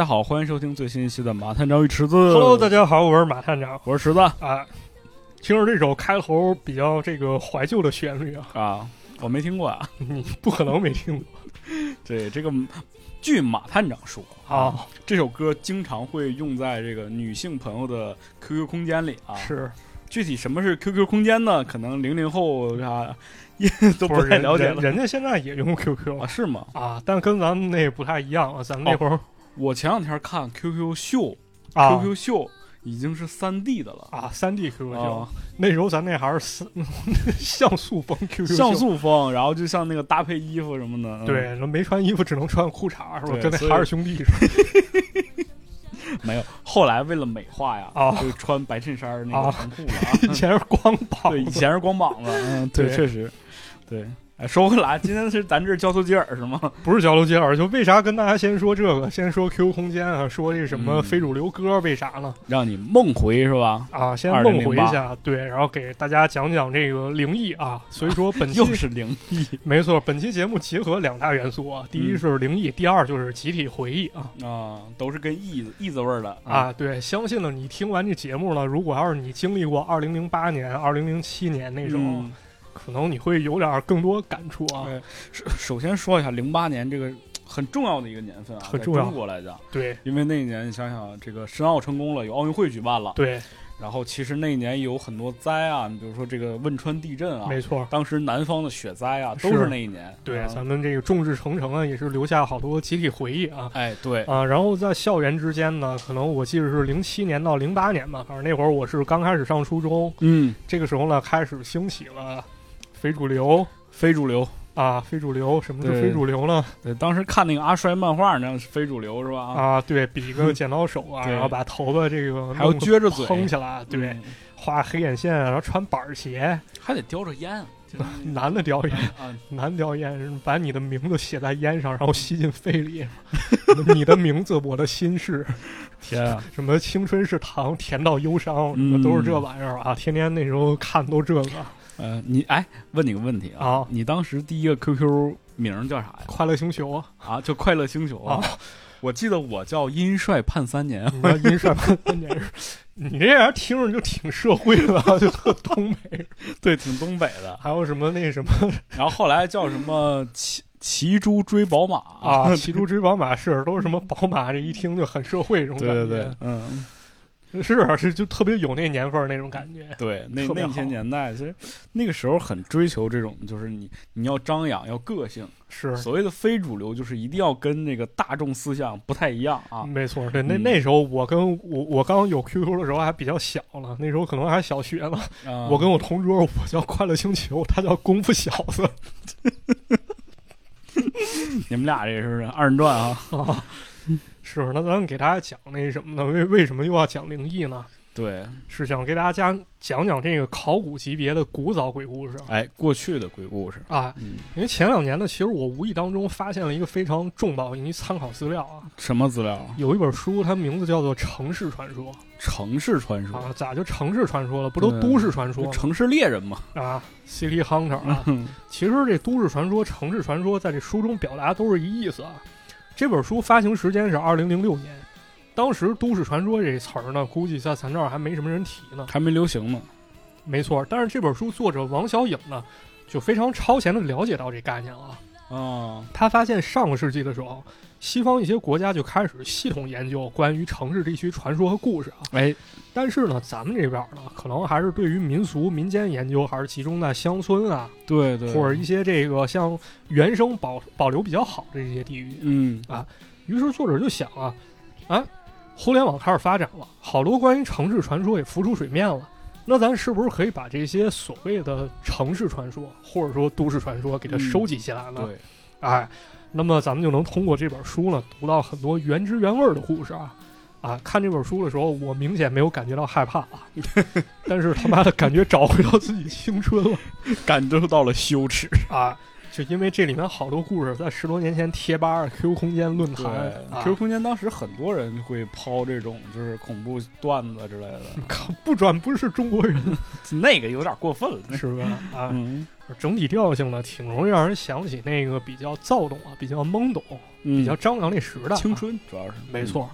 家好，欢迎收听最新一期的《马探长与池子》。Hello，大家好，我是马探长我是池子啊。听着这首开头比较这个怀旧的旋律啊，啊，我没听过啊。你不可能没听过对，这个据马探长说啊。这首歌经常会用在这个女性朋友的 QQ 空间里啊。是，具体什么是 QQ 空间呢？可能零零后啊都不是太了解了人人家现在也用 QQ 啊？是吗？啊，但跟咱们那不太一样啊。咱们那会儿我前两天看 QQ 秀啊，QQ 秀已经是三 D 的了啊，三 D QQ 秀啊，，那时候咱那还是三 像素风 QQ 秀像素风，然后就像那个搭配衣服什么的，嗯对，那没穿衣服只能穿裤衩是吧？跟那海尔兄弟似的。没有。后来为了美化呀，啊就穿白衬衫那个啊长裤了 以啊。前是光膀对，以子前是光膀子，嗯，对，对确实，对。哎，说回来，今天是咱这交头接耳是吗？不是交头接耳，就为啥跟大家先说这个？先说 QQ 空间啊，说这什么嗯非主流歌，为啥呢？让你梦回是吧？啊，先梦回一下，对，然后给大家讲讲这个灵异啊。所以说本期 又是灵异 没错，本期节目结合两大元素啊，第一嗯是灵异，第二就是集体回忆啊。啊，都是跟义字义字味儿的啊，对，相信呢，你听完这节目呢，如果要是你经历过二零零八年、二零零七年那种，嗯可能你会有点更多感触啊。对首首先说一下，零八年这个很重要的一个年份啊，在很重要中国来讲，对因为那一年你想想，这个申奥成功了，有奥运会举办了，对，然后其实那一年有很多灾啊，你比如说这个汶川地震啊，没错。当时南方的雪灾啊，都是那一年。对，啊咱们这个众志成城啊，也是留下好多集体回忆啊。哎，对，啊，然后在校园之间呢，可能我记得是零七年到零八年吧，反正那会儿我是刚开始上初中，嗯，这个时候呢，开始兴起了非主流非主流。啊，非主流。什么是非主流呢？对，当时看那个阿衰漫画，那是非主流是吧？啊，对比个剪刀手啊，然后把头发这个还有弄得撅着嘴蓬起来，对，嗯画黑眼线，然后穿板鞋，还得叼着烟。男的叼烟，啊，男叼烟，把你的名字写在烟上，然后吸进肺里。你的名字，我的心事，天啊！什么青春是糖，甜到忧伤，什嗯么都是这玩意儿啊！天天那时候看都这个。呃，你哎，问你个问题啊，啊你当时第一个 QQ 名叫啥呀？快乐星球啊，叫快乐星球啊！我记得我叫阴帅判三年。你知道阴帅判三年是，你这人听着就挺社会的啊，就特东北。对，挺东北的。还有什么那什么 然后后来叫什么骑骑猪追宝马啊，骑猪追宝马是都是什么宝马，这一听就很社会这种感觉。对对对，嗯，是啊，是就特别有那年份儿那种感觉。对，那那些年代，其实那个时候很追求这种，就是你你要张扬，要个性。是，所谓的非主流，就是一定要跟那个大众思想不太一样啊。没错。对，那嗯那时候我跟我我刚有 QQ 的时候还比较小了，那时候可能还小学呢。啊我跟我同桌，我叫快乐星球，他叫功夫小子。你们俩这是二人转啊？啊，是，那咱给大家讲那什么呢？为为什么又要讲灵异呢？对，是想给大家讲讲讲这个考古级别的古早鬼故事哎，过去的鬼故事，啊。嗯，因为前两年呢，其实我无意当中发现了一个非常重磅一参考资料啊，什么资料？有一本书，它名字叫做《城市传说城市传》说，啊，咋就城市传说了？不都都市传说吗城市猎人嘛。啊？City Hunter 啊，嗯其实这都市传说、城市传说在这书中表达都是一意思啊。这本书发行时间是二零零六年，当时都市传说这词儿呢，估计在咱这儿还没什么人提呢。还没流行呢。没错，但是这本书作者王小颖呢，就非常超前的了解到这概念了。啊，他发现上个世纪的时候，西方一些国家就开始系统研究关于城市地区传说和故事啊。哎，但是呢，咱们这边呢，可能还是对于民俗民间研究，还是集中在乡村啊，对对，或者一些这个像原生保保留比较好的这些地域。嗯啊于是作者就想啊，啊，互联网开始发展了，好多关于城市传说也浮出水面了。那咱是不是可以把这些所谓的城市传说，或者说都市传说，给它嗯收集起来呢？对，哎，那么咱们就能通过这本书呢，读到很多原汁原味儿的故事啊。啊，看这本书的时候，我明显没有感觉到害怕啊，但是他妈的感觉找回到自己青春了感受到了羞耻。啊！就因为这里面好多故事，在十多年前贴吧、QQ 空间、论坛啊，QQ 空间当时很多人会抛这种就是恐怖段子之类的，靠，不转不是中国人，那个有点过分了，是吧？啊，嗯整体调性呢，挺容易让人想起那个比较躁动啊、比较懵懂、嗯比较张扬那时代啊、青春，主要是没错，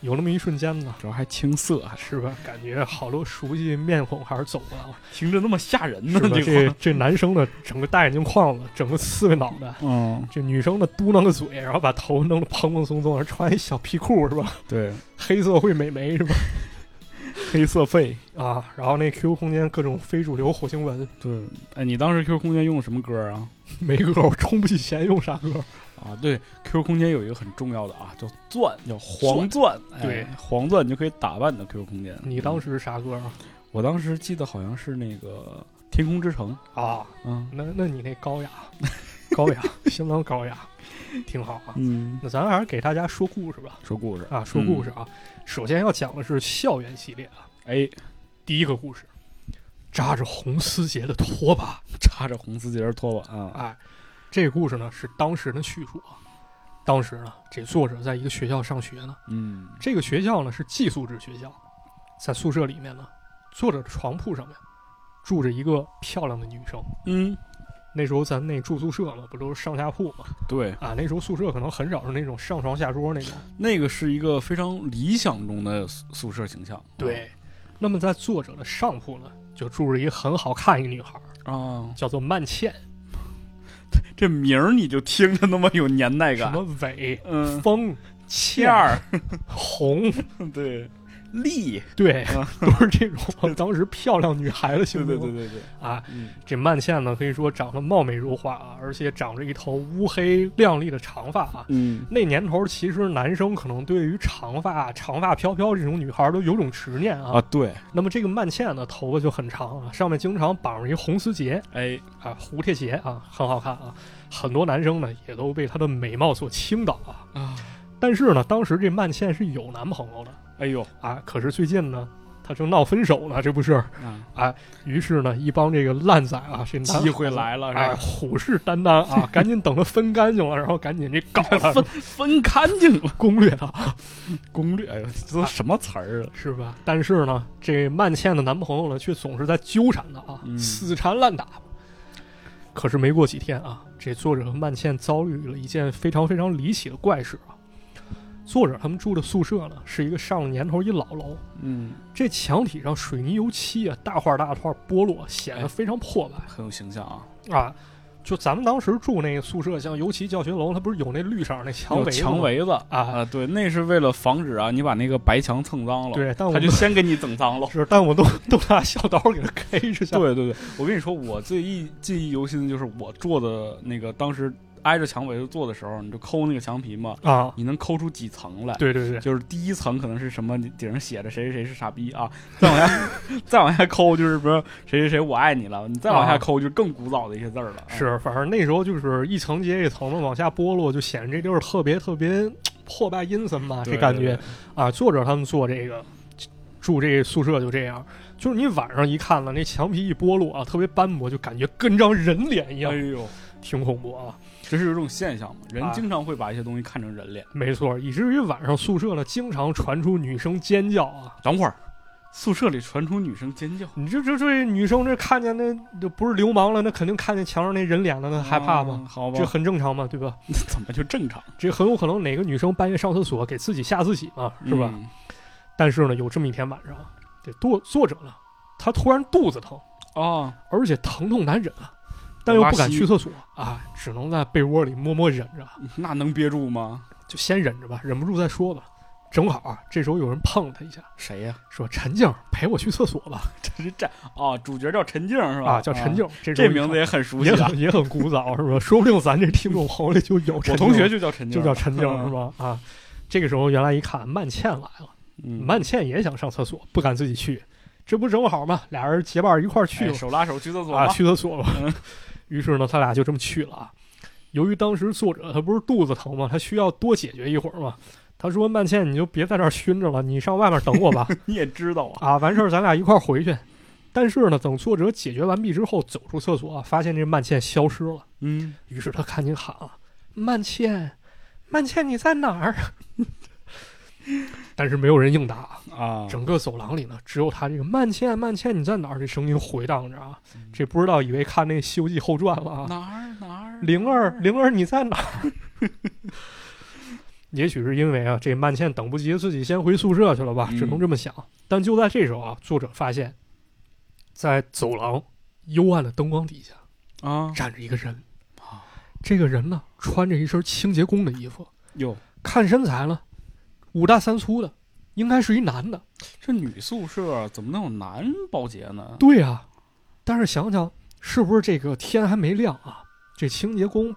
有那么一瞬间呢，主要还青涩，还是吧？感觉好多熟悉面孔还是走了。听着那么吓人呢，这这男生的整个大眼睛框子，整个刺猬脑袋，嗯，这女生的嘟囔个嘴，然后把头弄得蓬蓬松松，还穿一小皮裤是吧？对，黑社会美眉是吧？黑色肺，啊，然后那 QQ 空间各种非主流火星文，对，哎，你当时 QQ 空间用的什么歌啊？没歌，我充不起钱，用啥歌？啊，对，QQ 空间有一个很重要的啊，叫钻，叫黄钻，哎对黄钻你就可以打扮你的 QQ 空间。你当时是啥歌啊？我当时记得好像是那个《天空之城》，啊，嗯那那你那高雅，高雅，相当高雅，挺好啊。嗯，那咱还是给大家说故事吧，说故事啊，说故事啊。首先要讲的是校园系列啊，哎，第一个故事，扎着红丝结的拖把。扎着红丝结的拖把啊，哎，这个故事呢是当时的叙述啊。当时呢，这作者在一个学校上学呢，嗯，这个学校呢是寄宿制学校，在宿舍里面呢，作者的床铺上面住着一个漂亮的女生。嗯，那时候咱那住宿舍嘛，不都是上下铺嘛？对，啊，那时候宿舍可能很少是那种上床下桌那种。那个是一个非常理想中的宿宿舍形象。对，那么在作者的上铺呢，就住着一个很好看一个女孩，啊，叫做曼茜，这名儿你就听着那么有年代感。什么伟、嗯，风、倩儿，红，对，丽，对，啊 都是这种 当时漂亮女孩的对形容。对对对对，啊，嗯，这曼茜呢，可以说长得貌美如花啊，而且长着一头乌黑亮丽的长发啊。嗯，那年头，其实男生可能对于长发、长发飘飘这种女孩都有种执念啊。啊，对，那么这个曼茜呢，头发就很长啊，上面经常绑着一红丝结哎，啊，蝴蝶结啊，很好看啊。很多男生呢，也都被她的美貌所倾倒啊。啊，但是呢，当时这曼茜是有男朋友的哎呦，啊，可是最近呢，他正闹分手呢，这不是？啊，于是呢，一帮这个烂仔啊，这机会来了，哎，虎视眈眈啊，赶紧等他分干净了，然后赶紧这搞他，分分干净了，攻略他，攻略，哎呦，这都什么词儿啊？是吧？但是呢，这曼茜的男朋友呢，却总是在纠缠她啊，嗯死缠烂打。可是没过几天啊，这作者和曼茜遭遇了一件非常非常离奇的怪事啊。作者他们住的宿舍呢，是一个上了年头一老楼，嗯，这墙体上水泥油漆啊，大块大块剥落，显哎得非常破败。很有形象啊，啊，就咱们当时住那个宿舍，像尤其教学楼，它不是有那绿色那墙围墙围子啊啊，对，那是为了防止啊，你把那个白墙蹭脏了，对，但我他就先给你整脏了。是，但我都都拿小刀给它 K 着 下。对对对，我跟你说，我最忆记忆犹新的就是我做的那个，当时挨着墙围子做的时候，你就抠那个墙皮嘛，啊，你能抠出几层来？对对对，就是第一层可能是什么，顶上写着谁谁谁是傻逼啊，再往下 再往下抠就是比如说谁谁谁我爱你了，你再往下啊抠就是更古早的一些字儿了。啊是，反正那时候就是一层接一层的往下剥落，就显得这地儿特别特别破败阴森吧，这感觉啊。作者他们做这个住这宿舍就这样，就是你晚上一看了那墙皮一剥落啊，特别斑驳，就感觉跟张人脸一样哎，呦，挺恐怖啊。这是有一种现象嘛，人啊经常会把一些东西看成人脸。没错，以至于晚上宿舍呢经常传出女生尖叫啊。等会儿，宿舍里传出女生尖叫，你这这这女生这看见那就不是流氓了，那肯定看见墙上那人脸了，那害怕吗？啊好吧这，很正常嘛，对吧？怎么就正常？这很有可能哪个女生半夜上厕所给自己吓自己嘛，是吧？嗯？但是呢，有这么一天晚上，这作作者呢，他突然肚子疼，啊，而且疼痛难忍啊，但又不敢去厕所啊，只能在被窝里默默忍着，那能憋住吗？就先忍着吧，忍不住再说吧。正好啊，这时候有人碰了他一下，谁呀、说：“陈静，陪我去厕所吧。这是这哦，主角叫陈静是”吧？啊，叫陈静，这名字也很熟悉啊。也很也很古早，是吧？说不定咱这听众朋友里就有陈静我同学就叫陈静，就叫陈静，是？吧？啊，这个时候原来一看，曼倩来了，嗯，曼倩也想上厕所，不敢自己去，这不正好吗？俩人结伴一块儿去手拉手去厕所啊，吧去厕所吧嗯。于是呢，他俩就这么去了啊。由于当时作者他不是肚子疼吗？他需要多解决一会儿嘛。他说：“曼倩，你就别在这儿熏着了，你上外面等我吧。你也知道啊，啊，完事儿咱俩一块儿回去。”但是呢，等作者解决完毕之后，走出厕所，发现这曼倩消失了。嗯，于是他赶紧喊啊：“曼倩，曼倩，你在哪儿？” 但是没有人应答。啊，整个走廊里呢，只有他这个曼倩，曼倩，你在哪儿？这声音回荡着啊。这不知道以为看那《西游记后传》了啊。哪儿哪儿？灵儿，灵儿，你在哪儿？也许是因为啊，这曼倩等不及，自己先回宿舍去了吧，嗯只能这么想。但就在这时候啊，作者发现，在走廊幽暗的灯光底下啊，站着一个人。啊这个人呢，穿着一身清洁工的衣服，哟，看身材呢，五大三粗的，应该是一男的。这女宿舍怎么能有男保洁呢？对呀、但是想想，是不是这个天还没亮啊？这清洁工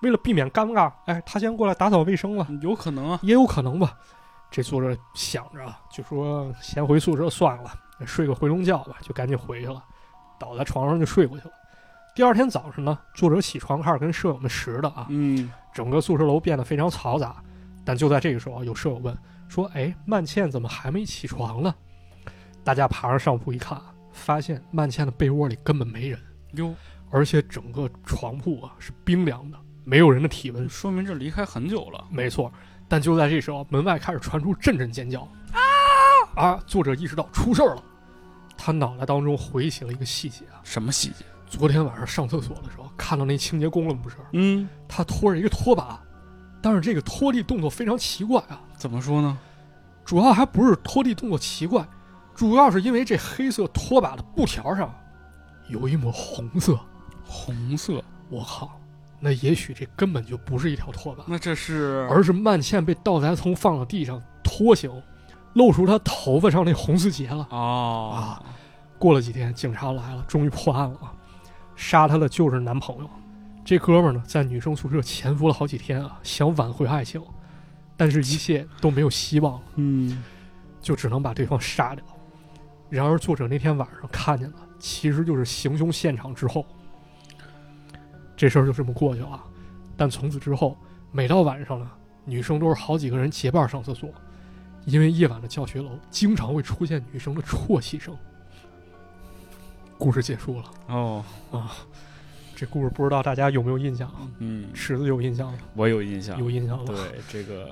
为了避免尴尬，哎，他先过来打扫卫生了。有可能啊，也有可能吧。这作者想着啊，就说先回宿舍算了，睡个回笼觉吧，就赶紧回去了，倒在床上就睡过去了。第二天早上呢，作者起床开始跟舍友们拾的啊，嗯，整个宿舍楼变得非常嘈杂。但就在这个时候，有舍友问说：“哎，曼倩怎么还没起床呢？”大家爬上上铺一看啊，发现曼倩的被窝里根本没人，哟，而且整个床铺啊是冰凉的，没有人的体温，说明这离开很久了。没错，但就在这时候，门外开始传出阵阵尖叫。啊啊！作者意识到出事儿了，他脑袋当中回起了一个细节啊，什么细节？昨天晚上上厕所的时候看到那清洁工了，不是？嗯，他拖着一个拖把，但是这个拖地动作非常奇怪啊。怎么说呢？主要还不是拖地动作奇怪，主要是因为这黑色拖把的布条上有一抹红色。红色，我靠，那也许这根本就不是一条拖把，那这是而是曼倩被盗贼葱放到地上拖行，露出她头发上那红丝结了。哦啊过了几天，警察来了，终于破案了啊！杀她的就是男朋友。这哥们儿呢，在女生宿舍潜伏了好几天啊，想挽回爱情，但是一切都没有希望了，嗯，就只能把对方杀掉。然而，作者那天晚上看见了其实就是行凶现场之后，这事儿就这么过去了啊。但从此之后，每到晚上呢，女生都是好几个人结伴上厕所，因为夜晚的教学楼经常会出现女生的啜泣声。故事结束了哦，啊！这故事不知道大家有没有印象啊？嗯，池子有印象吗？我有印象，有印象了。对这个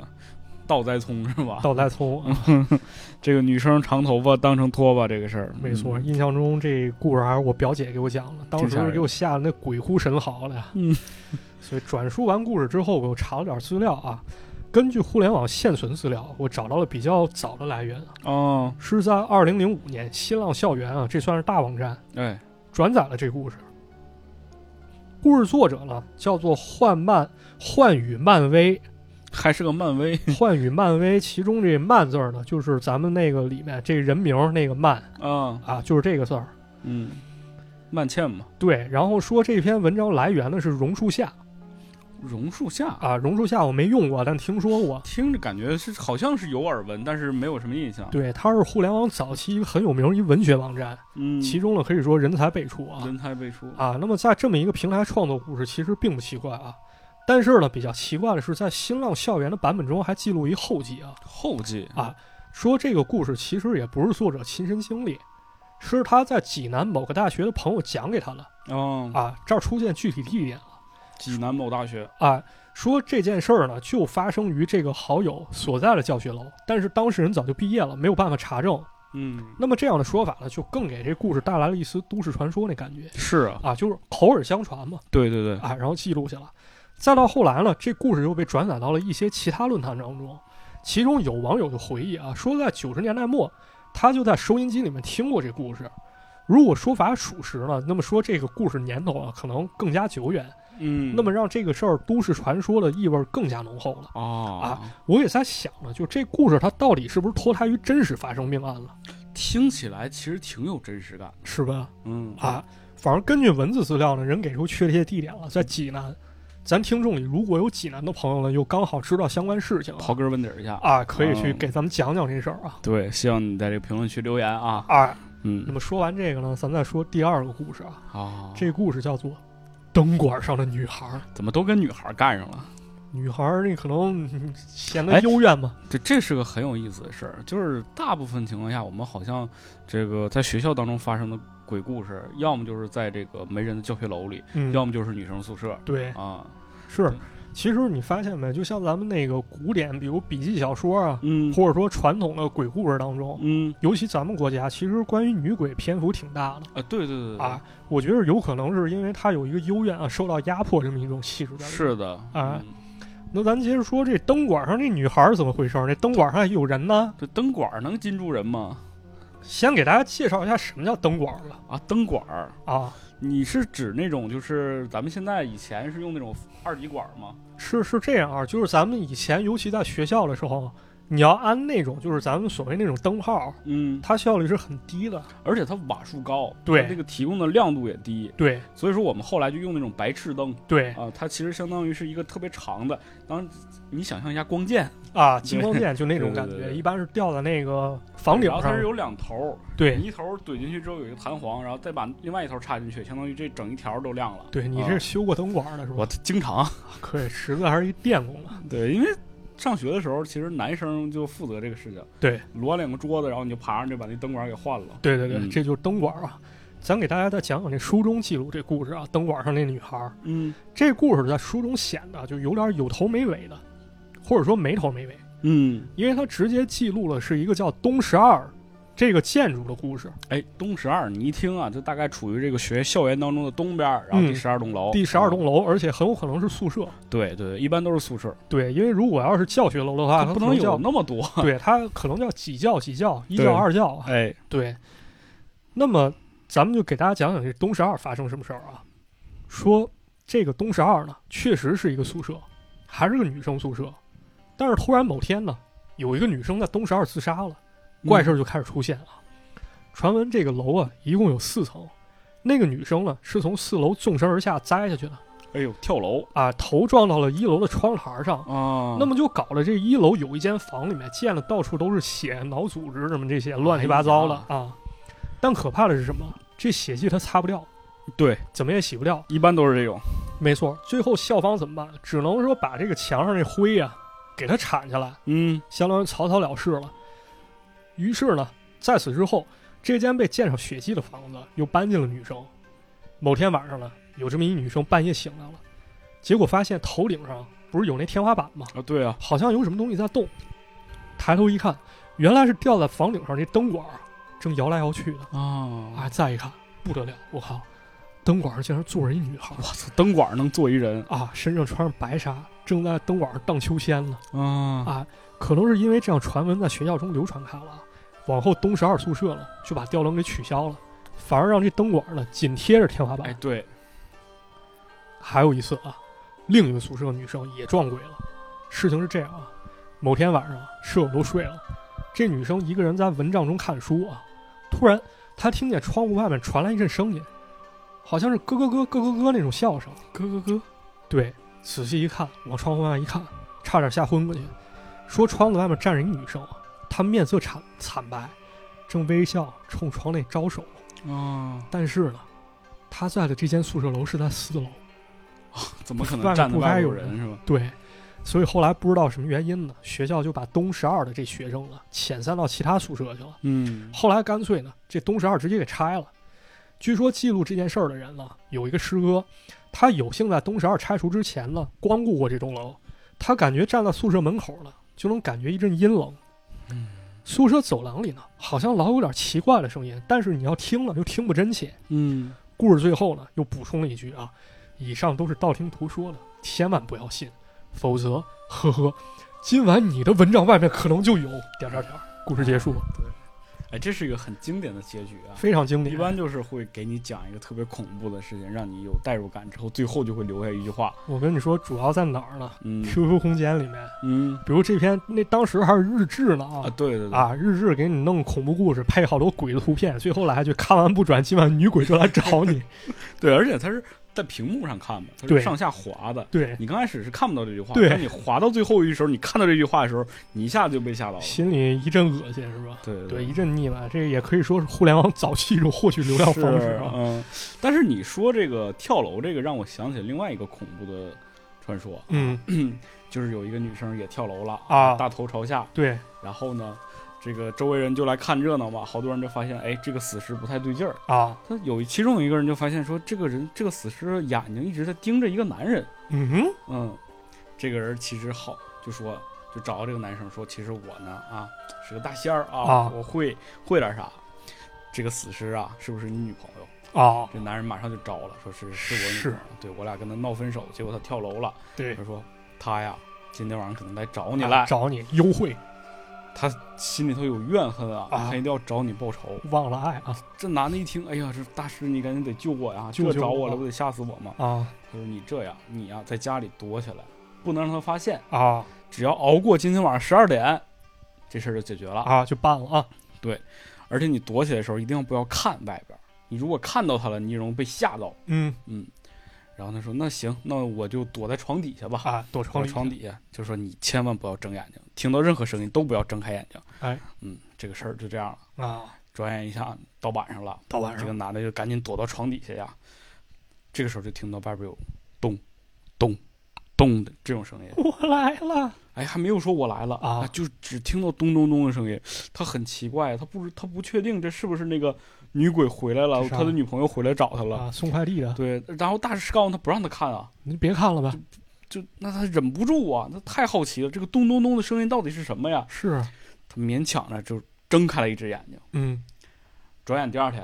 倒栽葱是吧？倒栽葱啊，这个女生长头发当成拖把这个事儿，没错。嗯印象中这故事还是我表姐给我讲的，当时给我吓得那鬼哭神嚎的呀。嗯，所以转述完故事之后，我又查了点资料啊。根据互联网现存资料，我找到了比较早的来源，哦，是在二零零五年新浪校园啊，这算是大网站哎，转载了这故事。故事作者呢叫做幻漫幻宇漫威，还是个漫威，幻宇漫威，其中这“漫”字儿呢，就是咱们那个里面这人名儿那个“漫啊，”啊，就是这个字儿。嗯，曼倩嘛，对，然后说这篇文章来源呢是榕树下榕树下，啊，榕树下我没用过，但听说过。听着感觉是好像是有耳闻，但是没有什么印象。，对，它是互联网早期一个很有名一文学网站，嗯，其中呢可以说人才辈出啊人才辈出，啊。那么在这么一个平台创作故事，其实并不奇怪啊。但是呢，比较奇怪的是，在新浪校园的版本中还记录一后记啊，后记啊说这个故事其实也不是作者亲身经历，是他在济南某个大学的朋友讲给他的哦，啊。这儿出现具体地点了。济南某大学，啊，说这件事儿呢，就发生于这个好友所在的教学楼，但是当事人早就毕业了，没有办法查证。嗯，那么这样的说法呢，就更给这故事带来了一丝都市传说那感觉是啊，啊，就是口耳相传嘛对对对，啊，然后记录下来。再到后来呢，这故事又被转载到了一些其他论坛当中，其中有网友就回忆啊，说在九十年代末，他就在收音机里面听过这故事。如果说法属实呢，那么说这个故事年头啊，可能更加久远，嗯，那么让这个事儿都市传说的意味更加浓厚了。哦。啊，我也在想呢，就这故事它到底是不是脱胎于真实发生命案了，听起来其实挺有真实感，是吧？嗯。啊，反正根据文字资料呢，人给出确切地点了，在济南。咱听众里如果有济南的朋友呢，又刚好知道相关事情刨根问底儿一下，啊，可以去嗯。给咱们讲讲这事儿啊。对，希望你在这个评论区留言啊，啊，嗯。那嗯，么说完这个呢，咱再说第二个故事啊。啊，这故事叫做《灯管上的女孩》。怎么都跟女孩干上了？女孩儿那可能嗯显得哎幽怨吧。这这是个很有意思的事儿，就是大部分情况下，我们好像这个在学校当中发生的鬼故事，要么就是在这个没人的教学楼里，嗯，要么就是女生宿舍对，啊。是对。其实你发现没？就像咱们那个古典，比如笔记小说啊，嗯或者说传统的鬼故事当中，嗯尤其咱们国家，其实关于女鬼篇幅挺大的啊，对对对对啊。我觉得有可能是因为她有一个幽怨啊，受到压迫这么一种气质在里面。是的啊嗯那咱接着说这灯管上这女孩儿怎么回事儿？这灯管上有人呢。这灯管儿能禁住人吗？先给大家介绍一下什么叫灯管儿吧。啊，灯管儿，啊，你是指那种就是咱们现在以前是用那种二极管吗？是是这样啊，就是咱们以前尤其在学校的时候，你要安那种就是咱们所谓那种灯泡，嗯，它效率是很低的。而且它瓦数高，对。它这个提供的亮度也低，对。所以说我们后来就用那种白炽灯。对。啊，它其实相当于是一个特别长的，当然你想象一下光剑，啊，金光剑就那种感觉，对对一般是吊在那个房顶上。然后它是。有两头，对。你一头怼进去之后有一个弹簧，然后再把另外一头插进去，相当于这整一条都亮了。对，你这是修过灯管的是吧？我？经常。可以，池子还是一电工了。对，因为上学的时候，其实男生就负责这个事情，对。摞两个桌子，然后你就爬上去把那灯管给换了。对对对，嗯。这就是灯管啊。咱给大家再讲讲这书中记录这故事啊，灯管上那女孩儿，嗯。这故事在书中显得就有点有头没尾的，或者说没头没尾，嗯，因为它直接记录了是一个叫东十二这个建筑的故事。哎，东十二，你一听啊，就大概处于这个学校园当中的东边，然后第嗯十二栋楼，第十二栋啊，楼，而且很有可能是宿舍。对对，一般都是宿舍，对，因为如果要是教学楼的话，它不能有那么多。对，它可能叫几教几教，一教二教。哎，对，那么咱们就给大家讲讲这东十二发生什么事儿啊？说这个东十二呢，确实是一个宿舍，还是个女生宿舍，但是突然某天呢，有一个女生在东十二自杀了，怪事儿就开始出现了。传闻这个楼啊，一共有四层，那个女生呢是从四楼纵身而下栽下去的哎呦，跳楼啊，头撞到了一楼的窗台上。啊！那么就搞了这一楼有一间房，里面溅的到处都是血、脑组织什么这些乱七八糟的、哎啊。但可怕的是什么？这血迹它擦不掉，对，怎么也洗不掉。一般都是这种。没错，最后校方怎么办？只能说把这个墙上这灰呀、给它铲下来，嗯相当于草草了事了。于是呢，在此之后，这间被溅上血迹的房子又搬进了女生。某天晚上呢，有这么一女生半夜醒来了，结果发现头顶上不是有那天花板吗？啊，对啊，好像有什么东西在动。抬头一看，原来是吊在房顶上那灯管正摇来摇去的。啊，啊，再一看，不得了，我靠，灯管上竟然坐着一女孩儿我操，灯管能坐一人啊，身上穿着白纱，正在灯管上荡秋千呢。啊啊，可能是因为这样传闻在学校中流传开了，往后东十二宿舍了就把吊灯给取消了，反而让这灯管呢紧贴着天花板。哎，对，还有一次啊，另一个宿舍女生也撞鬼了。事情是这样啊，某天晚上舍友都睡了，这女生一个人在蚊帐中看书啊，突然她听见窗户外面传来一阵声音，好像是咯咯咯咯咯咯那种笑声。咯咯咯，对，仔细一看，往窗户外面一看，差点吓昏过去。说窗子外面站着一女生，她面色惨惨白，正微笑冲窗内招手。啊，但是呢，他在的这间宿舍楼是在四楼。怎么可能站不该有人有人是吧？对，所以后来不知道什么原因呢，学校就把东十二的这学生呢遣散到其他宿舍去了。嗯，后来干脆呢，这东十二直接给拆了。据说记录这件事儿的人呢，有一个师哥，他有幸在东十二拆除之前呢，光顾过这栋楼。他感觉站在宿舍门口呢，就能感觉一阵阴冷。嗯宿舍走廊里呢，好像老有点奇怪的声音，但是你要听了又听不真切。嗯，故事最后呢，又补充了一句啊，以上都是道听途说的，千万不要信，否则，呵呵，今晚你的蚊帐外面可能就有点点点。故事结束，哎，这是一个很经典的结局啊。非常经典。一般就是会给你讲一个特别恐怖的事情，让你有代入感，之后最后就会留下一句话，我跟你说，主要在哪儿呢嗯？QQ 空间里面，嗯比如这篇那当时还是日志呢啊，啊对对对，啊，日志给你弄恐怖故事，配好多鬼的图片，最后来一句看完不转，今晚女鬼就来找你。对，而且它是在屏幕上看嘛，它对是上下滑的。对，你刚开始是看不到这句话，对但你滑到最后一时候，你看到这句话的时候，你一下子就被吓到了。心里一阵恶心是吧？对对，一阵腻歪，这也可以说是互联网早期一种获取流量方式啊。嗯，但是你说这个跳楼这个，让我想起另外一个恐怖的传说，嗯 就是有一个女生也跳楼了啊大头朝下，对然后呢，这个周围人就来看热闹嘛，好多人就发现，哎，这个死尸不太对劲儿。啊。他有其中有一个人就发现说，这个人这个死尸眼睛一直在盯着一个男人，嗯哼。嗯，这个人其实好，就说就找到这个男生说，其实我呢啊是个大仙儿啊，啊。我会会点啥。这个死尸啊，是不是你女朋友？啊。这男人马上就招了，说是是我女是朋友，对我俩跟他闹分手，结果他跳楼了。对。他说他呀，今天晚上可能来找你啊来，找你优惠他心里头有怨恨啊，啊。他一定要找你报仇。忘了爱啊。这男的一听，哎呀，这大师你赶紧得救我呀，救救我这找我了，不得吓死我吗？啊。他说你这样，你呀在家里躲起来，不能让他发现，啊。只要熬过今天晚上十二点，这事儿就解决了。啊就办了啊。对而且你躲起来的时候，一定要不要看外边儿，你如果看到他了，你容易被吓到。嗯。嗯，然后他说那行，那我就躲在床底下吧。啊躲床底下，就说你千万不要睁眼睛，听到任何声音都不要睁开眼睛。哎，嗯，这个事儿就这样了。啊转眼一下到晚上了，到晚上这个男的就赶紧躲到床底下呀。这个时候就听到外边有咚咚咚的这种声音。我来了哎，还没有说我来了啊就只听到咚咚咚的声音。他很奇怪，他不他不确定这是不是那个女鬼回来了他的女朋友回来找他了。啊送快递的对，然后大师告诉他不让他看啊，你别看了吧就那他忍不住啊，那太好奇了，这个咚咚咚的声音到底是什么呀？是他勉强着就睁开了一只眼睛。嗯转眼第二天，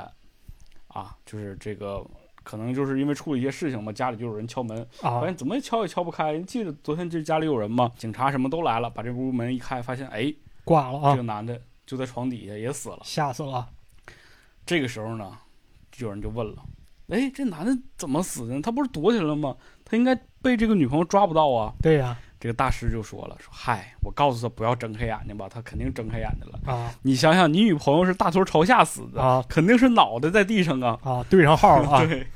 啊，就是这个可能就是因为处理一些事情嘛，家里就有人敲门，啊发现怎么敲也敲不开。你记得昨天这家里有人吗？警察什么都来了，把这屋门一开，发现哎，挂了啊这个男的就在床底下也死了。吓死了这个时候呢，有人就问了，哎，这男的怎么死的？他不是躲起来了吗？他应该被这个女朋友抓不到啊。对呀这个大师就说了，说嗨，我告诉他不要睁开眼睛吧，他肯定睁开眼睛了。啊你想想，你女朋友是大头朝下死的，啊肯定是脑袋在地上啊。啊对上号了啊 对，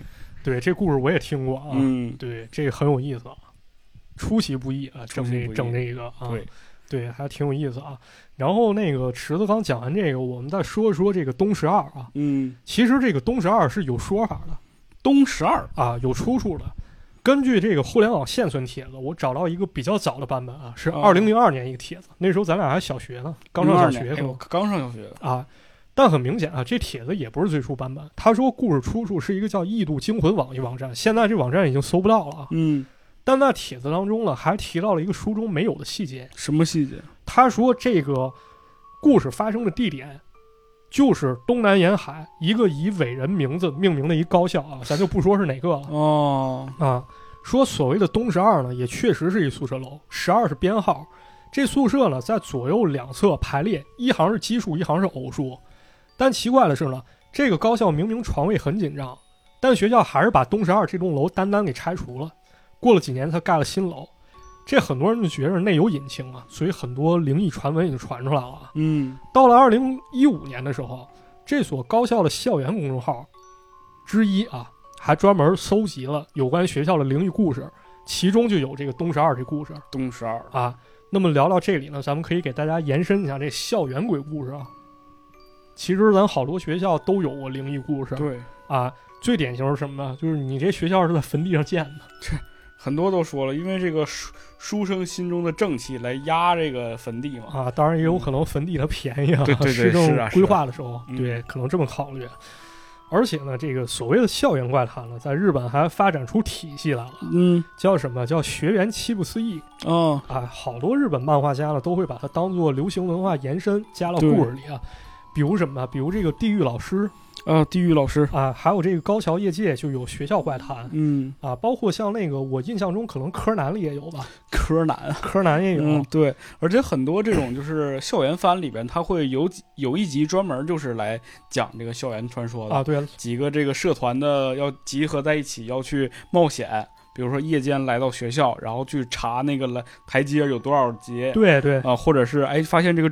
对这故事我也听过啊嗯，对这个很有意思啊出其不意啊整这整这个啊对，对，还挺有意思啊。然后那个池子刚讲完这个，我们再说一说这个东十二啊。嗯，其实这个东十二是有说法的东十二，啊，有出处的。根据这个互联网现存帖子，我找到一个比较早的版本啊，是哦二零零二年一个帖子，那时候咱俩还小学呢，刚上小学年哎我？刚上小学，啊，但很明显啊，这帖子也不是最初版本。他说故事出处是一个叫“异度惊魂网”一网站，现在这网站已经搜不到了啊。嗯，但在帖子当中呢，还提到了一个书中没有的细节。什么细节？他说这个故事发生的地点就是东南沿海一个以伟人名字命名的一高校啊，咱就不说是哪个了哦，啊。说所谓的东十二呢，也确实是一宿舍楼，十二是编号。这宿舍呢，在左右两侧排列，一行是奇数，一行是偶数。但奇怪的是呢，这个高校明明床位很紧张，但学校还是把东十二这栋楼单单给拆除了。过了几年，他盖了新楼。这很多人就觉着内有隐情啊，所以很多灵异传闻也就传出来了啊。嗯，到了二零一五年的时候，这所高校的校园公众号之一啊，还专门搜集了有关学校的灵异故事，其中就有这个东十二这故事东十二，啊。那么聊到这里呢，咱们可以给大家延伸一下这校园鬼故事啊。其实咱好多学校都有过灵异故事对，啊，最典型是什么呢？就是你这学校是在坟地上建的很多都说了，因为这个书书生心中的正气来压这个坟地嘛。啊，当然也有可能坟地它便宜啊，对对对市政是啊规划的时候，嗯对，可能这么考虑。而且呢，这个所谓的校园怪谈呢，在日本还发展出体系来了，嗯，叫什么叫学园七不思议哦，啊？好多日本漫画家呢，都会把它当做流行文化延伸加到故事里啊。比如什么？比如这个地狱老师啊，地狱老师，啊，还有这个高桥业界就有学校怪谈。嗯，啊，包括像那个我印象中可能柯南里也有吧，柯南，柯南也有、嗯，对，而且很多这种就是校园番里边，它会有几有一集专门就是来讲这个校园传说的啊，对。了，几个这个社团的要集合在一起，要去冒险。比如说夜间来到学校，然后去查那个来台阶有多少节对对。啊，或者是哎发现这个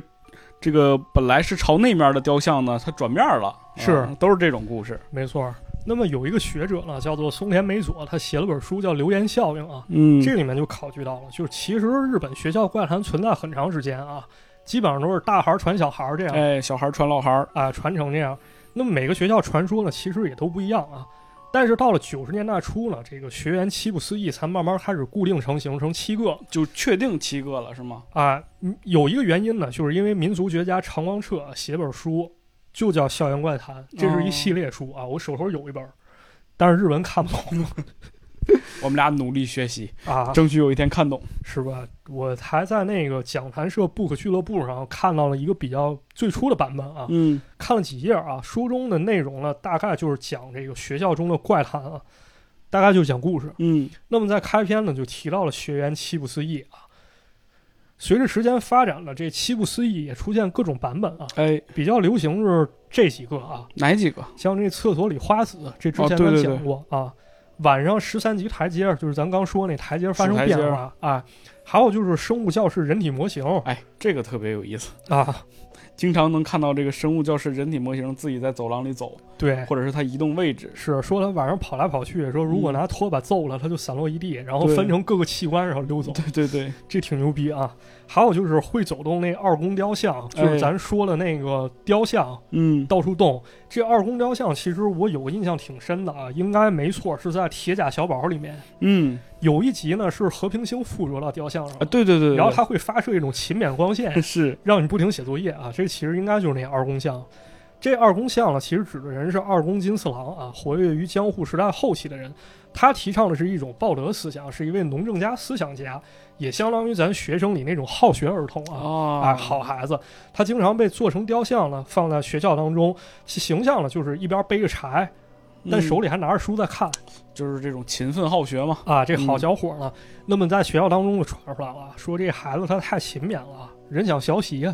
这个本来是朝那面的雕像呢，它转面了，是啊都是这种故事。没错。那么有一个学者呢，叫做松田美佐，他写了本书叫《流言效应》啊，嗯这里面就考据到了，就是其实日本学校怪谈存在很长时间啊，基本上都是大孩传小孩儿这样哎，小孩传老孩儿，啊，传承这样。那么每个学校传说呢，其实也都不一样啊。但是到了九十年代初呢，这个学员七不思议才慢慢开始固定成型成七个就确定七个了是吗？啊。嗯有一个原因呢，就是因为民族学家常光彻写本书就叫《校园怪谈》，这是一系列书啊，我手头有一本，但是日文看不懂 我们俩努力学习，啊。争取有一天看懂。是吧？我还在那个讲谈社 Book 俱乐部上看到了一个比较最初的版本啊，嗯看了几页啊。书中的内容呢，大概就是讲这个学校中的怪谈啊，大概就是讲故事。嗯那么在开篇呢，就提到了学员七不思议啊。随着时间发展了，这七不思议也出现各种版本啊，哎，比较流行是这几个啊，哪几个？像这厕所里花子，这之哦前咱对对对讲过啊。晚上十三级台阶儿，就是咱刚说那台阶儿发生变化啊。还有就是生物教室人体模型哎，这个特别有意思，啊，经常能看到这个生物教室人体模型自己在走廊里走，对，或者是它移动位置。是说它晚上跑来跑去，说如果拿拖把揍了，它就散落一地，然后分成各个器官，然后溜走，对对对，这挺牛逼啊。还有就是会走动那二宫雕像，就是哎咱说的那个雕像嗯，到处动。这二宫雕像其实我有个印象挺深的啊，应该没错，是在《铁甲小宝》里面嗯有一集呢是和平星附着到雕像上啊，，对对对，对然后它会发射一种勤勉光线，是让你不停写作业啊。这其实应该就是那二宫像。这二宫像呢，其实指的人是二宫金次郎啊，活跃于江户时代后期的人。他提倡的是一种道德思想，是一位农政家思想家，也相当于咱学生里那种好学儿童啊。啊啊，好孩子，他经常被做成雕像了，放在学校当中，其形象呢就是一边背着柴，但手里里还拿着书在看就是这种勤奋好学嘛。啊，这好嗯小伙呢。那么在学校当中就传出来了，说这孩子他太勤勉了，人想学习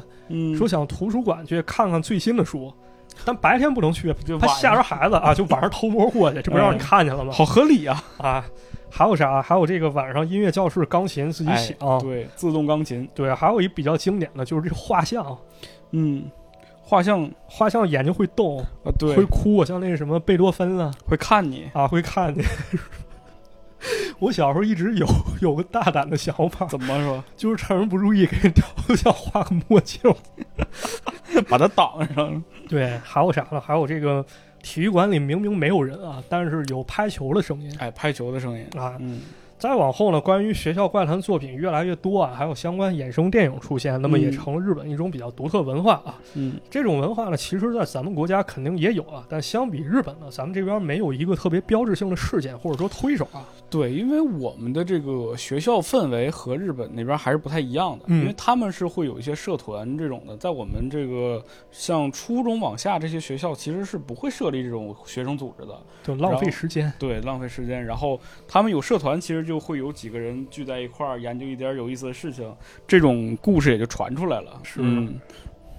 说想图书馆去看看最新的书，但白天不能去，他吓着孩子啊，就晚上偷摸过去，这不让你哎看见了吗？好合理啊！啊，还有啥？还有这个晚上音乐教室钢琴自己哎响，对，自动钢琴，对，还有一比较经典的就是这画像，嗯，画像画像眼睛会动，啊，对会，哭，像那个什么贝多芬啊会看你，啊，会看你。我小时候一直有 有个大胆的想法，怎么说？就是趁人不注意给人雕像画个墨镜。把它挡上。对，还有啥了？还有这个体育馆里明明没有人啊，但是有拍球的声音。哎，拍球的声音，啊。嗯，再往后呢，关于学校怪谈作品越来越多啊，还有相关衍生电影出现，那么也嗯成了日本一种比较独特文化啊。嗯，这种文化呢，其实在咱们国家肯定也有啊，但相比日本呢，咱们这边没有一个特别标志性的事件或者说推手啊。对，因为我们的这个学校氛围和日本那边还是不太一样的，嗯因为他们是会有一些社团这种的，在我们这个像初中往下这些学校，其实是不会设立这种学生组织的，就浪费时间。对，浪费时间。然后他们有社团，其实就会有几个人聚在一块儿研究一点有意思的事情，这种故事也就传出来了。是嗯，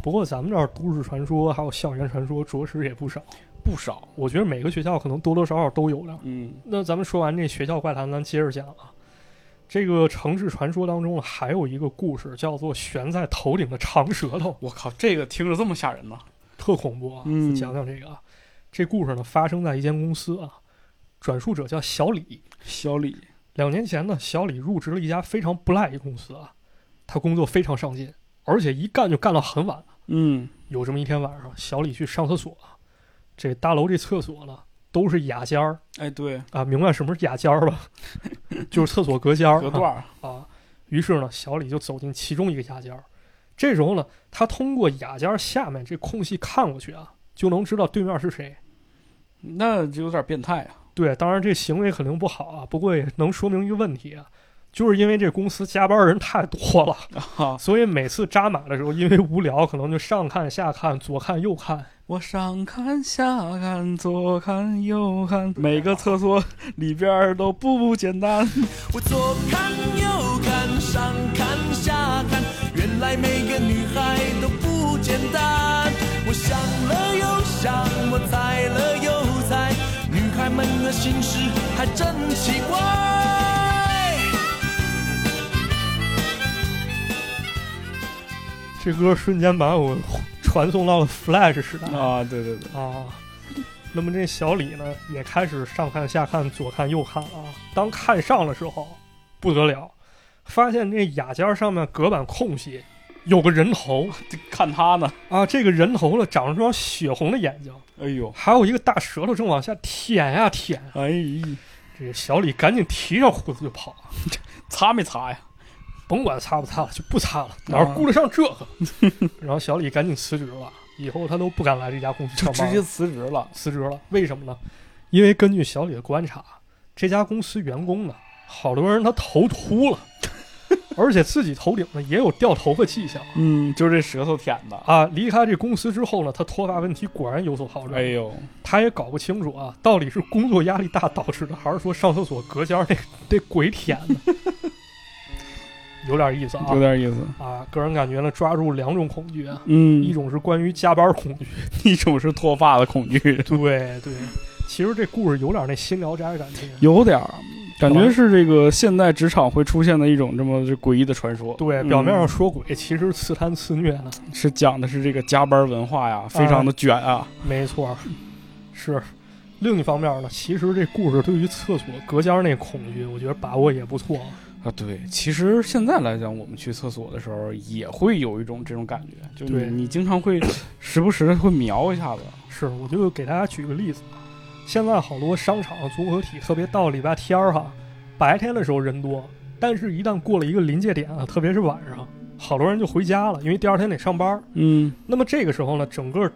不过咱们这儿都市传说还有校园传说着实也不少，不少。我觉得每个学校可能多多少少都有的。嗯，那咱们说完这学校怪谈，咱接着讲啊。这个城市传说当中还有一个故事，叫做悬在头顶的长舌头，我靠，这个听着这么吓人呢。特恐怖啊！嗯讲讲这个啊，这故事呢发生在一间公司啊，转述者叫小李。小李，两年前呢，小李入职了一家非常不赖一公司啊，他工作非常上进，而且一干就干到很晚。嗯，有这么一天晚上，小李去上厕所啊，这大楼这厕所呢都是雅间儿哎，对，啊，明白什么是雅间儿吧？就是厕所隔间儿隔断儿，啊。于是呢，小李就走进其中一个雅间儿。这时候呢，他通过雅间儿下面这空隙看过去啊，就能知道对面是谁。那就有点变态啊。对，当然这行为肯定不好啊，不过也能说明一个问题啊，就是因为这公司加班人太多了，啊，所以每次扎马的时候，因为无聊，可能就上看下看，左看右看。我上看下看左看右看，每个厕所里边儿都不简单。我左看右看，上看下看，原来每个女孩都不简单。我想了又想，我猜心事还真奇怪。这歌瞬间把我传送到了 Flash 时代啊，对对对，啊。那么这小李呢，也开始上看下看，左看右看啊。当看上的时候，不得了，发现这雅间上面隔板空隙有个人头看他呢，啊，这个人头了长着双血红的眼睛，哎呦，还有一个大舌头正往下舔呀舔。哎，这个小李赶紧提上胡子就跑，擦没擦呀？甭管擦不擦了，就不擦了，哪儿顾得上这个？然后小李赶紧辞职了，以后他都不敢来这家公司就直接上班了，辞职了。辞职了。为什么呢？因为根据小李的观察，这家公司员工呢，好多人他头秃了，而且自己头顶呢也有掉头发迹象嗯，就是这舌头舔的。啊。离开这公司之后呢，他脱发问题果然有所好转。哎呦，他也搞不清楚啊，到底是工作压力大导致的，还是说上厕所隔间儿那那鬼舔的，有点意思啊。有点意思。啊，个人感觉呢，抓住两种恐惧啊，嗯，一种是关于加班恐惧，一种是脱发的恐惧，对对。其实这故事有点那新聊斋感觉，有点儿感觉是这个现代职场会出现的一种这么诡异的传说。对，嗯表面上说鬼，其实自贪自虐呢。是讲的是这个加班文化呀，非常的卷啊。没错，是。另一方面呢，其实这故事对于厕所隔间那恐惧，我觉得把握也不错。啊，对，其实现在来讲，我们去厕所的时候也会有一种这种感觉，就对你你经常会 时不时的会瞄一下子。是，我就给大家举个例子，现在好多商场综合体，特别到礼拜天儿哈，白天的时候人多，但是一旦过了一个临界点啊，特别是晚上，好多人就回家了，因为第二天得上班。嗯，那么这个时候呢，整个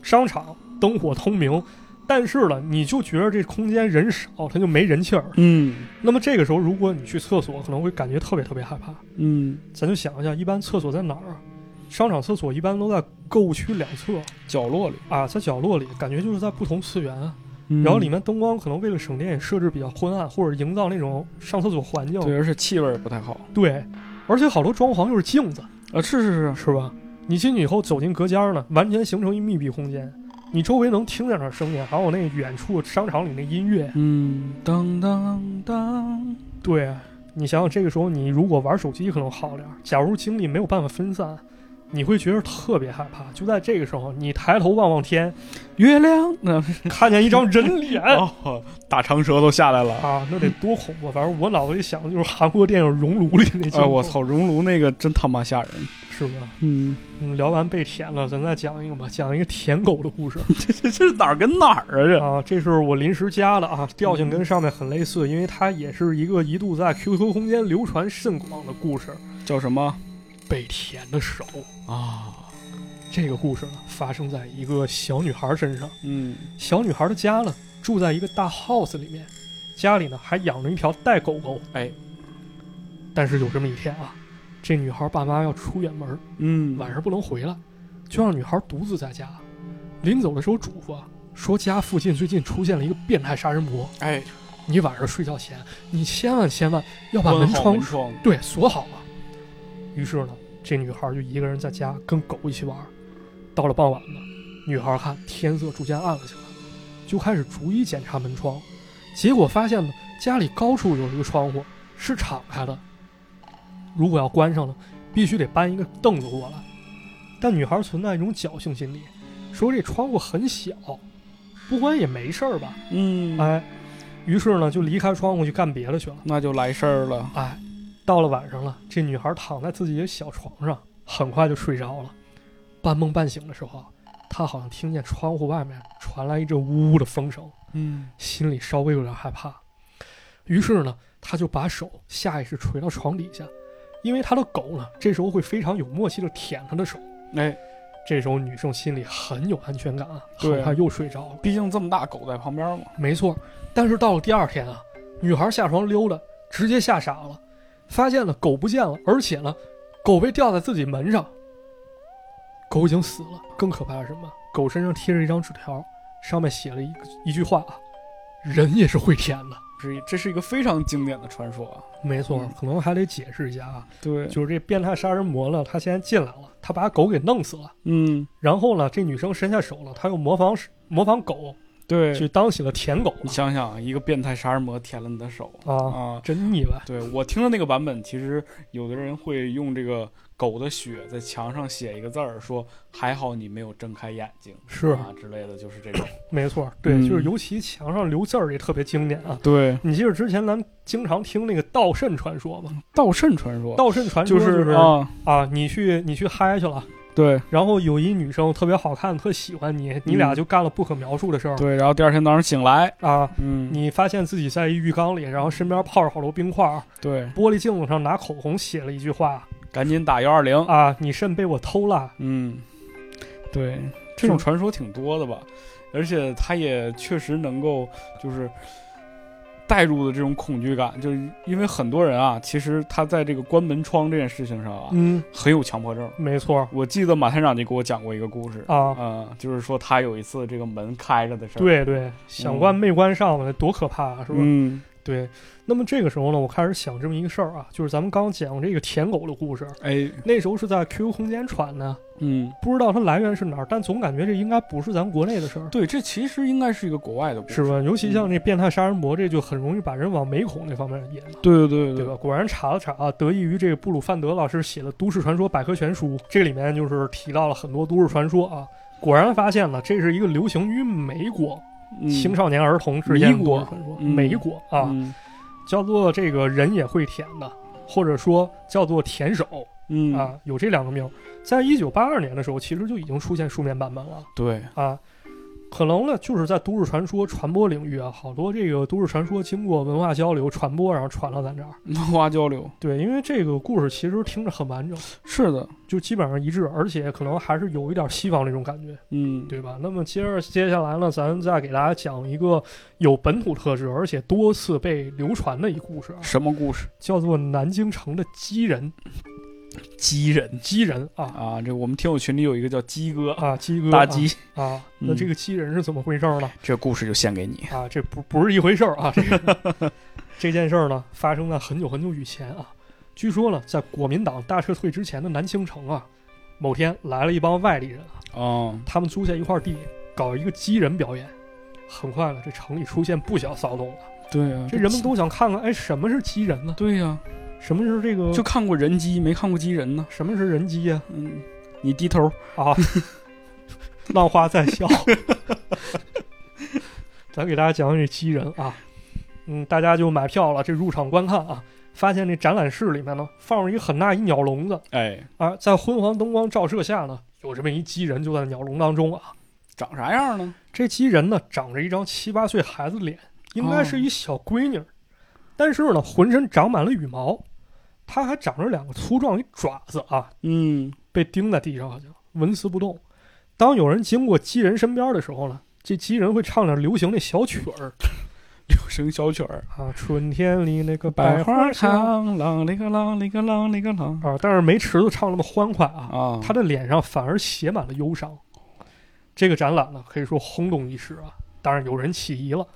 商场灯火通明，但是呢，你就觉得这空间人少，它就没人气儿。嗯那么这个时候，如果你去厕所，可能会感觉特别特别害怕。嗯，咱就想一下，一般厕所在哪儿啊？商场厕所一般都在购物区两侧角落里，啊，在角落里，感觉就是在不同次元啊。嗯然后里面灯光可能为了省电也设置比较昏暗，或者营造那种上厕所环境。对，而且气味不太好对而且好多装潢又是镜子，啊。是是是，是吧？你进去以后走进隔间儿呢，完全形成一密闭空间，你周围能听见点声音，还有那远处商场里那音乐。嗯，当当当，对你想想，这个时候你如果玩手机可能好点儿，假如精力没有办法分散，你会觉得特别害怕。就在这个时候，你抬头望望天，月亮那 看见一张人脸。哦，大长舌头下来了。啊，那得多恐怖！反正我脑子里想的就是韩国电影《熔炉》里那镜哎，头，我操，熔炉那个真他妈吓人。是吧？嗯，嗯，聊完被舔了，咱再讲一个吧，讲一个舔狗的故事 这这这是哪儿跟哪儿啊？这啊。这是我临时加的啊，调性跟上面很类似，因为它也是一个一度在 QQ 空间流传甚广的故事叫什么——被舔的手。啊？这个故事呢，发生在一个小女孩身上。嗯小女孩的家呢，住在一个大 house 里面，家里呢还养着一条带狗狗。哎，但是有这么一天啊，这女孩爸妈要出远门，嗯，晚上不能回来，就让女孩独自在家。临走的时候嘱咐啊，说家附近最近出现了一个变态杀人魔，哎，你晚上睡觉前，你千万千万要把门窗门窗，对锁好了。于是呢，这女孩就一个人在家跟狗一起玩。到了傍晚呢，女孩看天色逐渐暗了起来，就开始逐一检查门窗，结果发现呢，家里高处有一个窗户是敞开的，如果要关上了，必须得搬一个凳子过来。但女孩存在一种侥幸心理，说这窗户很小，不关也没事儿吧？嗯，哎，于是呢就离开窗户去干别的去了。那就来事儿了。哎，到了晚上了，这女孩躺在自己的小床上，很快就睡着了。半梦半醒的时候啊，她好像听见窗户外面传来一阵呜呜的风声，嗯心里稍微有点害怕。于是呢，她就把手下意识垂到床底下，因为她的狗呢，这时候会非常有默契的舔她的手。哎，这时候女生心里很有安全感啊，对很快又睡着了。毕竟这么大狗在旁边嘛。没错，但是到了第二天啊，女孩下床溜达，直接吓傻了，发现了狗不见了，而且呢，狗被吊在自己门上，狗已经死了。更可怕的是什么？狗身上贴着一张纸条，上面写了一个一句话啊：“人也是会舔的。是这是一个非常经典的传说啊。”没错嗯，可能还得解释一下啊，对，就是这变态杀人魔呢，他现在进来了，他把狗给弄死了，嗯，然后呢，这女生伸下手了，他又模仿模仿狗对去当起了舔狗你想想，一个变态杀人魔舔了你的手啊，啊！真腻歪。对我听的那个版本，其实有的人会用这个狗的血在墙上写一个字儿，说还好你没有睁开眼睛是啊之类的，就是这种。没错，对，嗯就是尤其墙上留字儿也特别经典啊。对，你记得之前咱经常听那个盗圣传说吗？盗圣传说盗圣传说就是是啊，啊，你去你去嗨去了，对然后有一女生特别好看，特喜欢你，你俩就干了不可描述的事儿、嗯对，然后第二天早上醒来，啊。嗯，你发现自己在一浴缸里，然后身边泡着好多冰块儿，对，玻璃镜子上拿口红写了一句话赶紧打幺二零。啊：“你肾被我偷了。嗯，对，这种传说挺多的吧，而且它也确实能够就是带入的这种恐惧感，就是因为很多人啊，其实他在这个关门窗这件事情上啊，嗯，很有强迫症。没错我记得马探长就给我讲过一个故事，啊，嗯，就是说他有一次这个门开着的事儿，，对对，想关没关上的多可怕啊，是吧？嗯，对。那么这个时候呢，我开始想这么一个事儿啊，就是咱们刚讲这个舔狗的故事，哎，那时候是在 QQ 空间传的，嗯，不知道它来源是哪儿，但总感觉这应该不是咱国内的事儿。对，这其实应该是一个国外的故事，是吧？尤其像这变态杀人魔，这就很容易把人往美恐那方面引了，对对对对。吧？果然查了查啊，得益于这个布鲁范德老师写的《都市传说百科全书》，这里面就是提到了很多都市传说啊。果然发现了，这是一个流行于美国嗯。青少年儿童之间的传说，嗯。美国啊，嗯。叫做这个人也会舔的，或者说叫做舔手嗯啊，有这两个名。在一九八二年的时候，其实就已经出现书面版本了。对，啊，可能呢，就是在都市传说传播领域啊，好多这个都市传说经过文化交流传播，然后传到咱这儿。文化交流对，因为这个故事其实听着很完整，是的，就基本上一致，而且可能还是有一点西方那种感觉，嗯，对吧？那么接着接下来呢，咱再给大家讲一个有本土特质，而且多次被流传的一故事啊，什么故事？叫做南京城的鸡人。鸡人鸡人啊啊，这我们听友群里有一个叫鸡哥，啊，鸡哥大鸡，啊啊，那嗯这个鸡人是怎么回事呢？这故事就献给你。啊，这不不是一回事儿啊！这个这件事儿呢，发生在很久很久以前啊。据说呢，在国民党大撤退之前的南京城啊，某天来了一帮外地人啊，哦，他们租下一块地，搞一个鸡人表演。很快了，这城里出现不小骚动了。对啊，这人们都想看看，哎，什么是鸡人呢？对呀、什么是这个？就看过人机，没看过机人呢。什么是人机呀、嗯，你低头，啊？浪花在笑。咱给大家讲讲这机人啊，嗯，大家就买票了，这入场观看啊，发现这展览室里面呢放着一个很大一鸟笼子哎，啊，在昏黄灯光照射下呢，有这么一机人就在鸟笼当中啊。长啥样呢？这机人呢长着一张七八岁孩子脸，应该是一小闺女儿，但是呢浑身长满了羽毛，它还长着两个粗壮一爪子啊，嗯，被钉在地上，好像纹丝不动。当有人经过鸡人身边的时候呢，这鸡人会唱点流行的小曲儿 流行小曲儿，啊，春天里那个百花香香，啷哩个啷哩个啷哩个啷啊，但是没池子唱那么欢快啊，啊，他的脸上反而写满了忧伤。这个展览呢，可以说轰动一时啊，当然有人起疑了。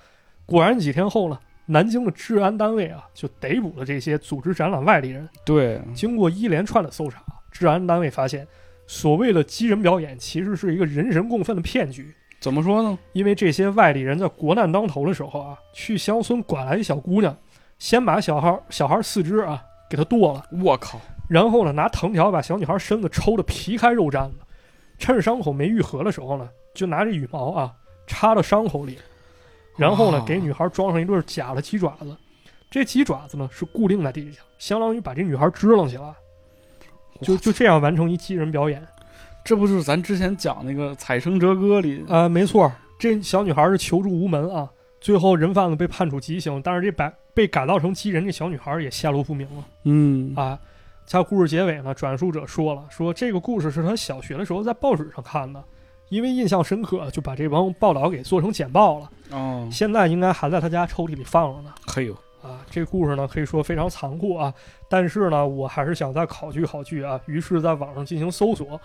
果然几天后呢，南京的治安单位啊就逮捕了这些组织展览外地人。对，经过一连串的搜查，治安单位发现，所谓的鸡人表演其实是一个人神共愤的骗局。怎么说呢？因为这些外地人在国难当头的时候啊，去乡村拐来一小姑娘，先把小孩小孩四肢啊给她剁了，我靠，然后呢拿藤条把小女孩身子抽得皮开肉绽的，趁着伤口没愈合的时候呢，就拿着羽毛啊插到伤口里，然后呢给女孩装上一对假的鸡爪子，这鸡爪子呢是固定在地下，相当于把这女孩支棱起来，就就这样完成一鸡人表演。这不就是咱之前讲那个《采生折歌》里啊、没错，这小女孩是求助无门啊，最后人贩子被判处极刑，但是这改被改造成鸡人这小女孩也下落不明了。嗯。啊。在故事结尾呢，转述者说了，说这个故事是他小学的时候在报纸上看的，因为印象深刻，就把这帮报道给做成简报了。哦，现在应该还在他家抽屉里放着呢。嘿呦，啊，这故事呢可以说非常残酷啊，但是呢，我还是想再考据考据啊。于是，在网上进行搜索，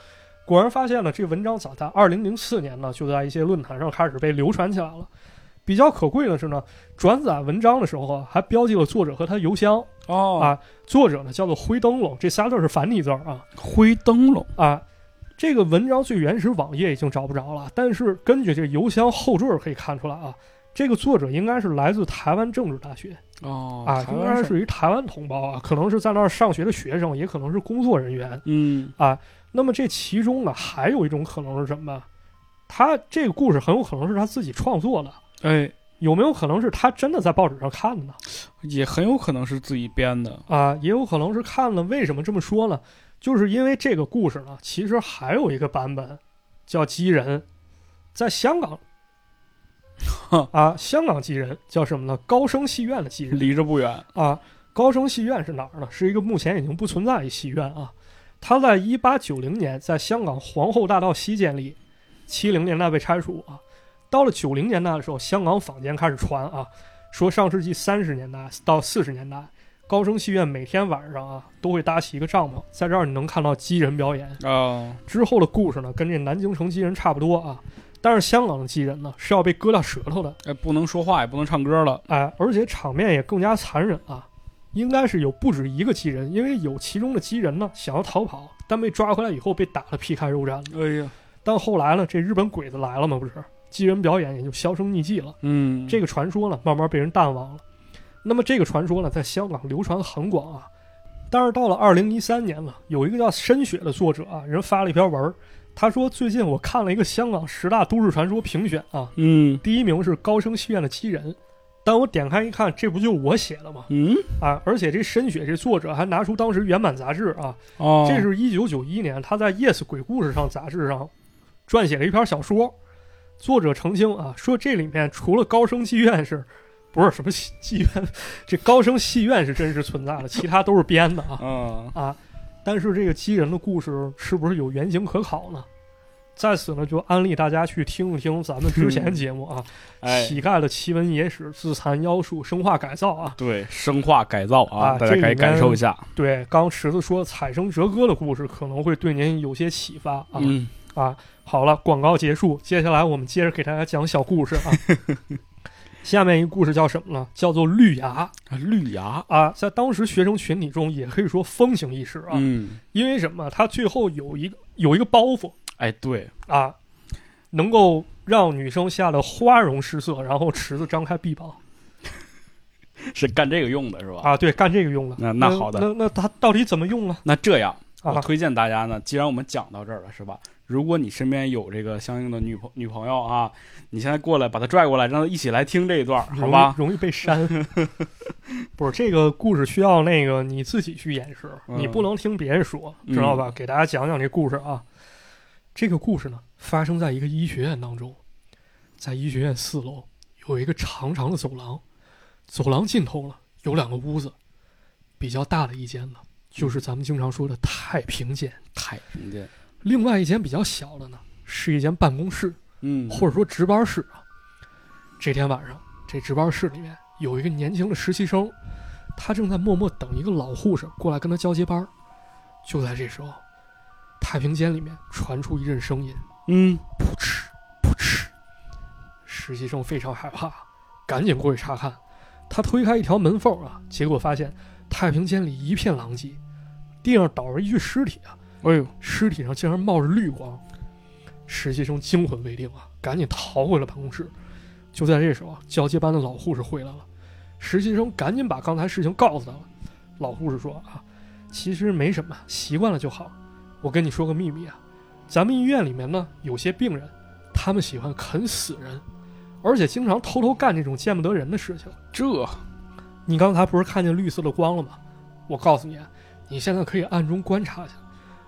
果然发现了这文章早在二零零四年呢，就在一些论坛上开始被流传起来了。比较可贵的是呢，转载文章的时候啊，还标记了作者和他邮箱哦啊。作者呢叫做灰灯笼，这仨字是繁体字儿啊灰灯笼，啊。这个文章最原始网页已经找不着了，但是根据这个邮箱后缀可以看出来啊，这个作者应该是来自台湾政治大学哦啊，应该是一台湾同胞啊，可能是在那儿上学的学生，也可能是工作人员。嗯啊那么这其中呢，还有一种可能是什么？他这个故事很有可能是他自己创作的，哎，有没有可能是他真的在报纸上看的呢？也很有可能是自己编的。啊，也有可能是看了。为什么这么说呢？就是因为这个故事呢，其实还有一个版本叫鸡人，在香港 啊，香港鸡人叫什么呢？高升戏院的鸡人离这不远。啊。高升戏院是哪儿呢？是一个目前已经不存在的戏院啊。它在一八九零年在香港皇后大道西建立，七零年代被拆除啊。到了九零年代的时候，香港坊间开始传啊，说上世纪三十年代到四十年代，高升戏院每天晚上啊都会搭起一个帐篷，在这儿你能看到鸡人表演。啊，之后的故事呢，跟这南京城鸡人差不多啊，但是香港的鸡人呢是要被割掉舌头的，哎，不能说话，也不能唱歌了。哎，而且场面也更加残忍啊。应该是有不止一个鸡人，因为有其中的鸡人呢想要逃跑，但被抓回来以后被打得皮开肉绽了。哎呀，但后来呢，这日本鬼子来了嘛，不是鸡人表演也就销声匿迹了。嗯，这个传说呢，慢慢被人淡忘了。那么这个传说呢，在香港流传很广啊。但是到了二零一三年了，有一个叫深雪的作者啊，人发了一篇文儿，他说最近我看了一个香港十大都市传说评选啊，嗯第一名是高升戏院的七人。但我点开一看，这不就我写的吗？嗯啊，而且这深雪这作者还拿出当时原版杂志啊，哦，这是一九九一年他在《Yes 鬼故事》上杂志上撰写了一篇小说。作者澄清啊，说这里面除了高升戏院是，不是什么戏戏院，这高升戏院是真实存在的，其他都是编的啊嗯啊。但是这个鸡人的故事是不是有原型可考呢？在此呢，就安利大家去听一听咱们之前节目啊，哎，乞丐的奇闻野史、自残妖术、生化改造啊。对，生化改造啊，啊大家可以感受一下。对，刚池子说采生折歌的故事可能会对您有些启发啊。嗯，啊，好了，广告结束，接下来我们接着给大家讲小故事啊。下面一个故事叫什么呢？叫做绿芽啊绿芽，啊，在当时学生群体中也可以说风行一时啊。嗯，因为什么？它最后有一个有一个包袱哎，对，啊，能够让女生吓得花容失色，然后池子张开臂膀 是干这个用的是吧？啊，对，干这个用的。那那好的那那它到底怎么用呢？那这样，我啊，推荐大家呢，既然我们讲到这儿了，是吧？如果你身边有这个相应的女朋女朋友啊，你现在过来把她拽过来，让她一起来听这一段，好吧？容易被删。不是这个故事需要那个你自己去演示，嗯你不能听别人说，知道吧？给大家讲讲这故事啊。这个故事呢，发生在一个医学院当中，在医学院四楼有一个长长的走廊，走廊尽头呢有两个屋子，比较大的一间呢就是咱们经常说的太平间，太平间，另外一间比较小的呢是一间办公室，嗯，或者说值班室啊。这天晚上，这值班室里面有一个年轻的实习生，他正在默默等一个老护士过来跟他交接班儿。就在这时候，太平间里面传出一阵声音，嗯，噗嗤噗嗤。实习生非常害怕，赶紧过去查看。他推开一条门缝啊，结果发现太平间里一片狼藉，地上倒着一具尸体啊，哎呦，尸体上竟然冒着绿光。实习生惊魂未定啊，赶紧逃回了办公室。就在这时候啊，交接班的老护士回来了，实习生赶紧把刚才事情告诉他了。老护士说啊，其实没什么，习惯了就好。我跟你说个秘密啊，咱们医院里面呢，有些病人，他们喜欢啃死人，而且经常偷偷干这种见不得人的事情。这你刚才不是看见绿色的光了吗？我告诉你啊，你现在可以暗中观察一下，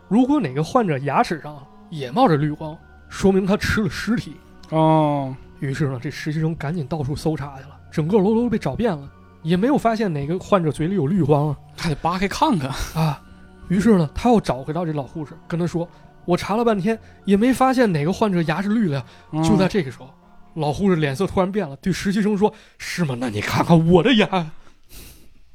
如果哪个患者牙齿上也冒着绿光，说明他吃了尸体。哦，于是呢，这实习生赶紧到处搜查去了，整个楼都被找遍了，也没有发现哪个患者嘴里有绿光啊还得扒开看看。啊！于是呢，他又找回到这老护士，跟他说：“我查了半天，也没发现哪个患者牙是绿的呀。”嗯就在这个时候，老护士脸色突然变了，对实习生说：“是吗？那你看看我的牙。”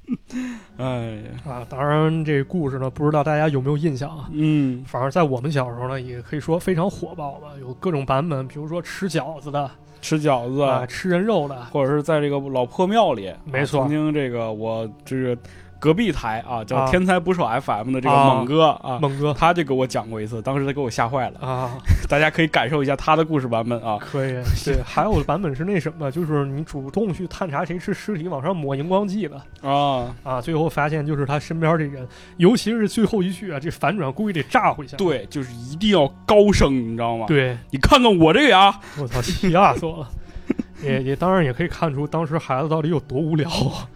哎呀，啊，当然这故事呢，不知道大家有没有印象啊？嗯，反正在我们小时候呢，也可以说非常火爆吧，有各种版本，比如说吃饺子的吃饺子啊，吃人肉的，或者是在这个老破庙里，没错啊曾经这个我这个隔壁台啊，叫啊天才捕手 FM 的这个啊猛哥啊，猛哥他就给我讲过一次，当时他给我吓坏了。啊，大家可以感受一下他的故事版本啊。可以。对，还有的版本是那什么，就是你主动去探查谁是尸体，往上抹荧光剂的啊，啊，最后发现就是他身边这人，尤其是最后一句啊，这反转故意得炸回去。对，就是一定要高声，你知道吗？，对，你看看我这个啊，我操，吓死我了。也也当然也可以看出当时孩子到底有多无聊啊，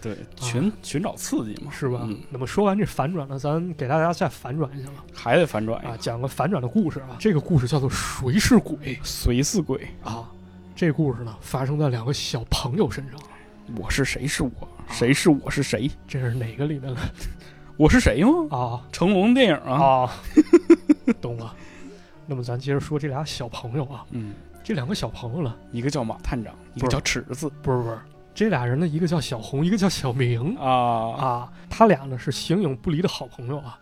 对，寻寻找刺激嘛，是吧？嗯，那么说完这反转呢，咱给大家再反转一下吧，还得反转啊，讲个反转的故事啊。这个故事叫做《谁是鬼》谁是鬼，啊。这故事呢发生在两个小朋友身上，我是谁是我，谁是我是谁，这是哪个里面的 我是谁吗？啊？成龙电影啊，啊，懂了。那么咱接着说这俩小朋友啊，嗯，这两个小朋友呢，一个叫马探长，一个叫尺子不是不是，这俩人呢，一个叫小红，一个叫小明。啊，啊，他俩呢是形影不离的好朋友啊。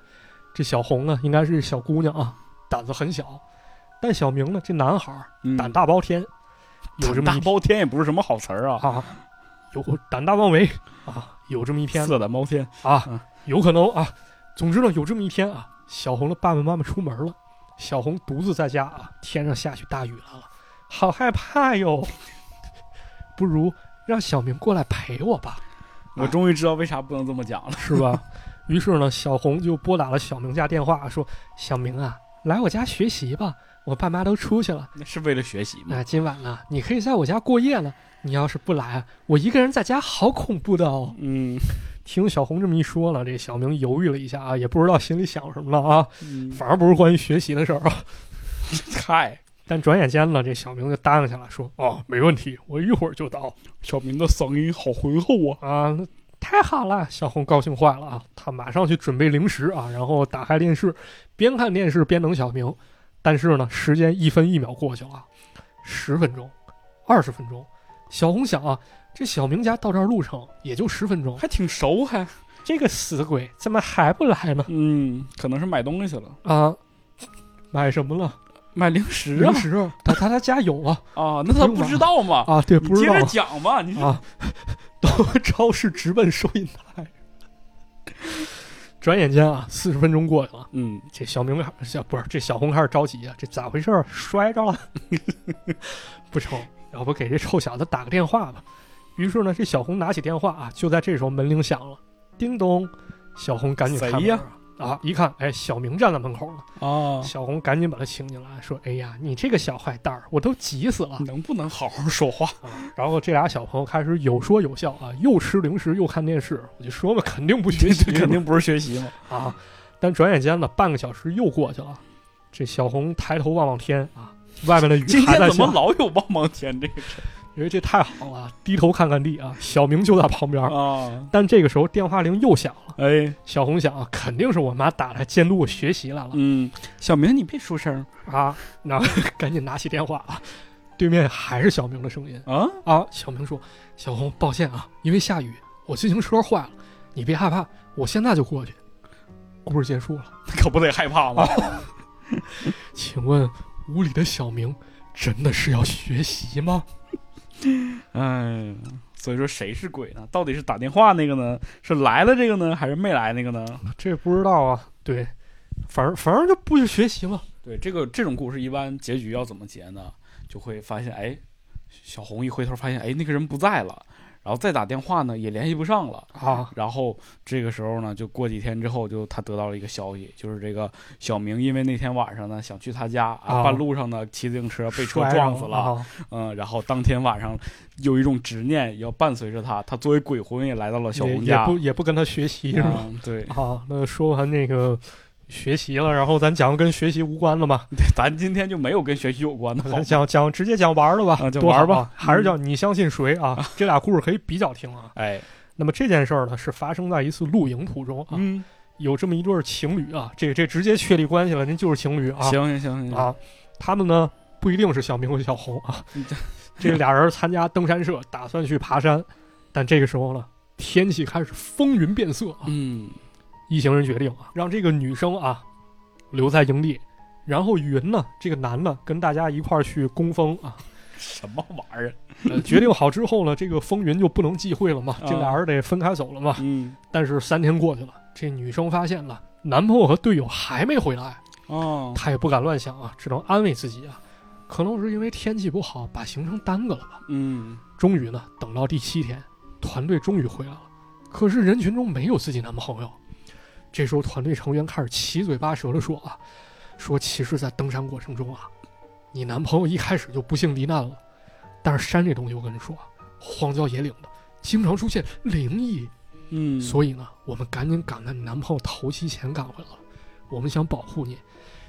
这小红呢，应该是小姑娘啊，胆子很小，但小明呢，这男孩胆大包天，有这么一胆大包天也不是什么好词儿啊，啊，有胆大妄为啊，有这么一天色胆包天，啊嗯，有可能啊。总之呢，有这么一天啊，小红的爸爸妈妈出门了，小红独自在家啊，天上下起大雨来了，好害怕哟。不如让小明过来陪我吧，我终于知道为啥不能这么讲了。是吧？于是呢，小红就拨打了小明家电话，说：“小明啊，来我家学习吧，我爸妈都出去了。那是为了学习吗？那今晚呢，你可以在我家过夜了。你要是不来啊，我一个人在家好恐怖的哦。”嗯听小红这么一说呢，这小明犹豫了一下啊，也不知道心里想什么了啊，嗯，反而不是关于学习的事儿啊。嗨，但转眼间呢，这小明就答应下来说：“哦，没问题，我一会儿就到。小明的嗓音好浑厚啊。”啊，太好了！小红高兴坏了啊，他马上去准备零食啊，然后打开电视，边看电视边等小明。但是呢，时间一分一秒过去了，十分钟，二十分钟。小红想啊，这小明家到这儿路程也就十分钟，还挺熟还，这个死鬼怎么还不来呢？嗯，可能是买东西去了，啊，买什么了？买零食啊零食，他他他家有啊 啊，那他不知道吗？啊，对，不知道接着讲吧，你这啊，到超市直奔收银台。转眼间啊，四十分钟过去了，嗯，这小明小不是这小红开始着急啊，这咋回事儿？摔着了？不成，要不给这臭小子打个电话吧？于是呢，这小红拿起电话啊，就在这时候门铃响了，叮咚，小红赶紧开门谁呀啊，一看，哎，小明站在门口了。啊，小红赶紧把他请进来，说：“哎呀，你这个小坏蛋儿，我都急死了。能不能好好说话？啊”然后这俩小朋友开始有说有笑啊，又吃零食又看电视。我就说嘛，肯定不学习 肯定不是学习嘛。啊。但转眼间呢，半个小时又过去了。这小红抬头望望天啊，外面的雨还在下天怎么，老有望望天这个事因为这太好了，低头看看地啊，小明就在旁边。啊？但这个时候电话铃又响了，哎，小红想啊，肯定是我妈打来监督我学习来了。嗯，小明你别出声啊，然后 赶紧拿起电话啊，对面还是小明的声音啊！啊。小明说：“小红，抱歉啊，因为下雨，我自行车坏了，你别害怕，我现在就过去。”故事结束了，可不得害怕吗？请问屋里的小明真的是要学习吗？哎，所以说谁是鬼呢？到底是打电话那个呢？是来了这个呢，还是没来那个呢？这不知道啊。对，反正反正就不去学习嘛。对，这个这种故事一般结局要怎么结呢？就会发现，哎，小红一回头发现，哎，那个人不在了，然后再打电话呢也联系不上了。啊，然后这个时候呢，就过几天之后，就他得到了一个消息，就是这个小明因为那天晚上呢想去他家，啊半路上呢骑自行车被车撞死了，嗯，然后当天晚上有一种执念要伴随着他，他作为鬼魂也来到了小也也红家，不也不跟他学习是吧？嗯，对，好，那说完这个学习了，然后咱讲跟学习无关的吧，对，咱今天就没有跟学习有关的，咱 讲讲直接讲玩的吧，啊就多玩吧。啊还是叫你相信谁啊？这俩故事可以比较听啊。哎，那么这件事儿呢，是发生在一次露营途中啊，嗯，有这么一对儿情侣啊，这这直接确立关系了，您就是情侣啊。行行行行，啊，他们呢不一定是小明和小红啊。嗯，这俩人参加登山社，打算去爬山，但这个时候呢，天气开始风云变色啊，嗯，一行人决定啊，让这个女生啊留在营地，然后云呢，这个男的跟大家一块儿去攻风啊，什么玩意儿？呃决定好之后呢，这个风云就不能忌讳了嘛，这啊俩人得分开走了嘛。嗯，但是三天过去了，这女生发现了男朋友和队友还没回来，哦，她也不敢乱想啊，只能安慰自己啊，可能是因为天气不好，把行程耽搁了吧。嗯，终于呢，等到第七天，团队终于回来了，可是人群中没有自己男朋友。这时候，团队成员开始七嘴八舌的说啊，说其实，在登山过程中啊，你男朋友一开始就不幸罹难了。但是山这东西，我跟你说啊，荒郊野岭的，经常出现灵异，嗯，所以呢，我们赶紧赶在你男朋友头七前赶回来了。我们想保护你，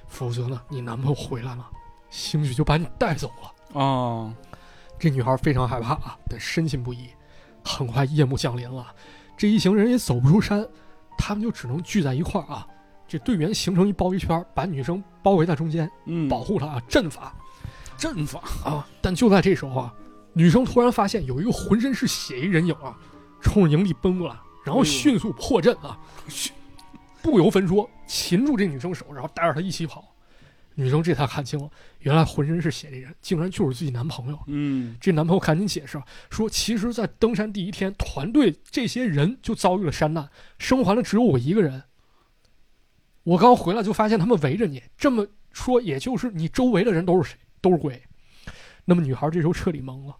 否则呢，你男朋友回来了，兴许就把你带走了。哦，这女孩非常害怕啊，但深信不疑。很快夜幕降临了，这一行人也走不出山，他们就只能聚在一块儿啊。这队员形成一包围圈，把女生包围在中间，嗯，保护她啊，阵法阵法，啊。但就在这时候啊，女生突然发现有一个浑身是血一人影啊，冲着营地奔过来，然后迅速破阵啊，不由分说擒住这女生手，然后带着她一起跑。女生这才看清了，原来浑身是血的人竟然就是自己男朋友。嗯，这男朋友赶紧解释说，其实，在登山第一天，团队这些人就遭遇了山难，生还的只有我一个人。我刚回来就发现他们围着你，这么说，也就是你周围的人都是谁？都是鬼。那么女孩这时候彻底懵了，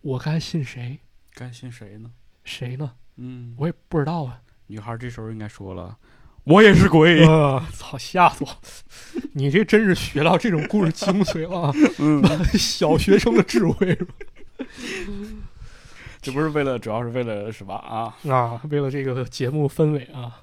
我该信谁？该信谁呢？谁呢？嗯，我也不知道啊。女孩这时候应该说了，我也是鬼。呃，操，吓死我！你这真是学到这种故事精髓了啊，嗯，小学生的智慧这不是为了，主要是为了什么？啊，啊，为了这个节目氛围啊，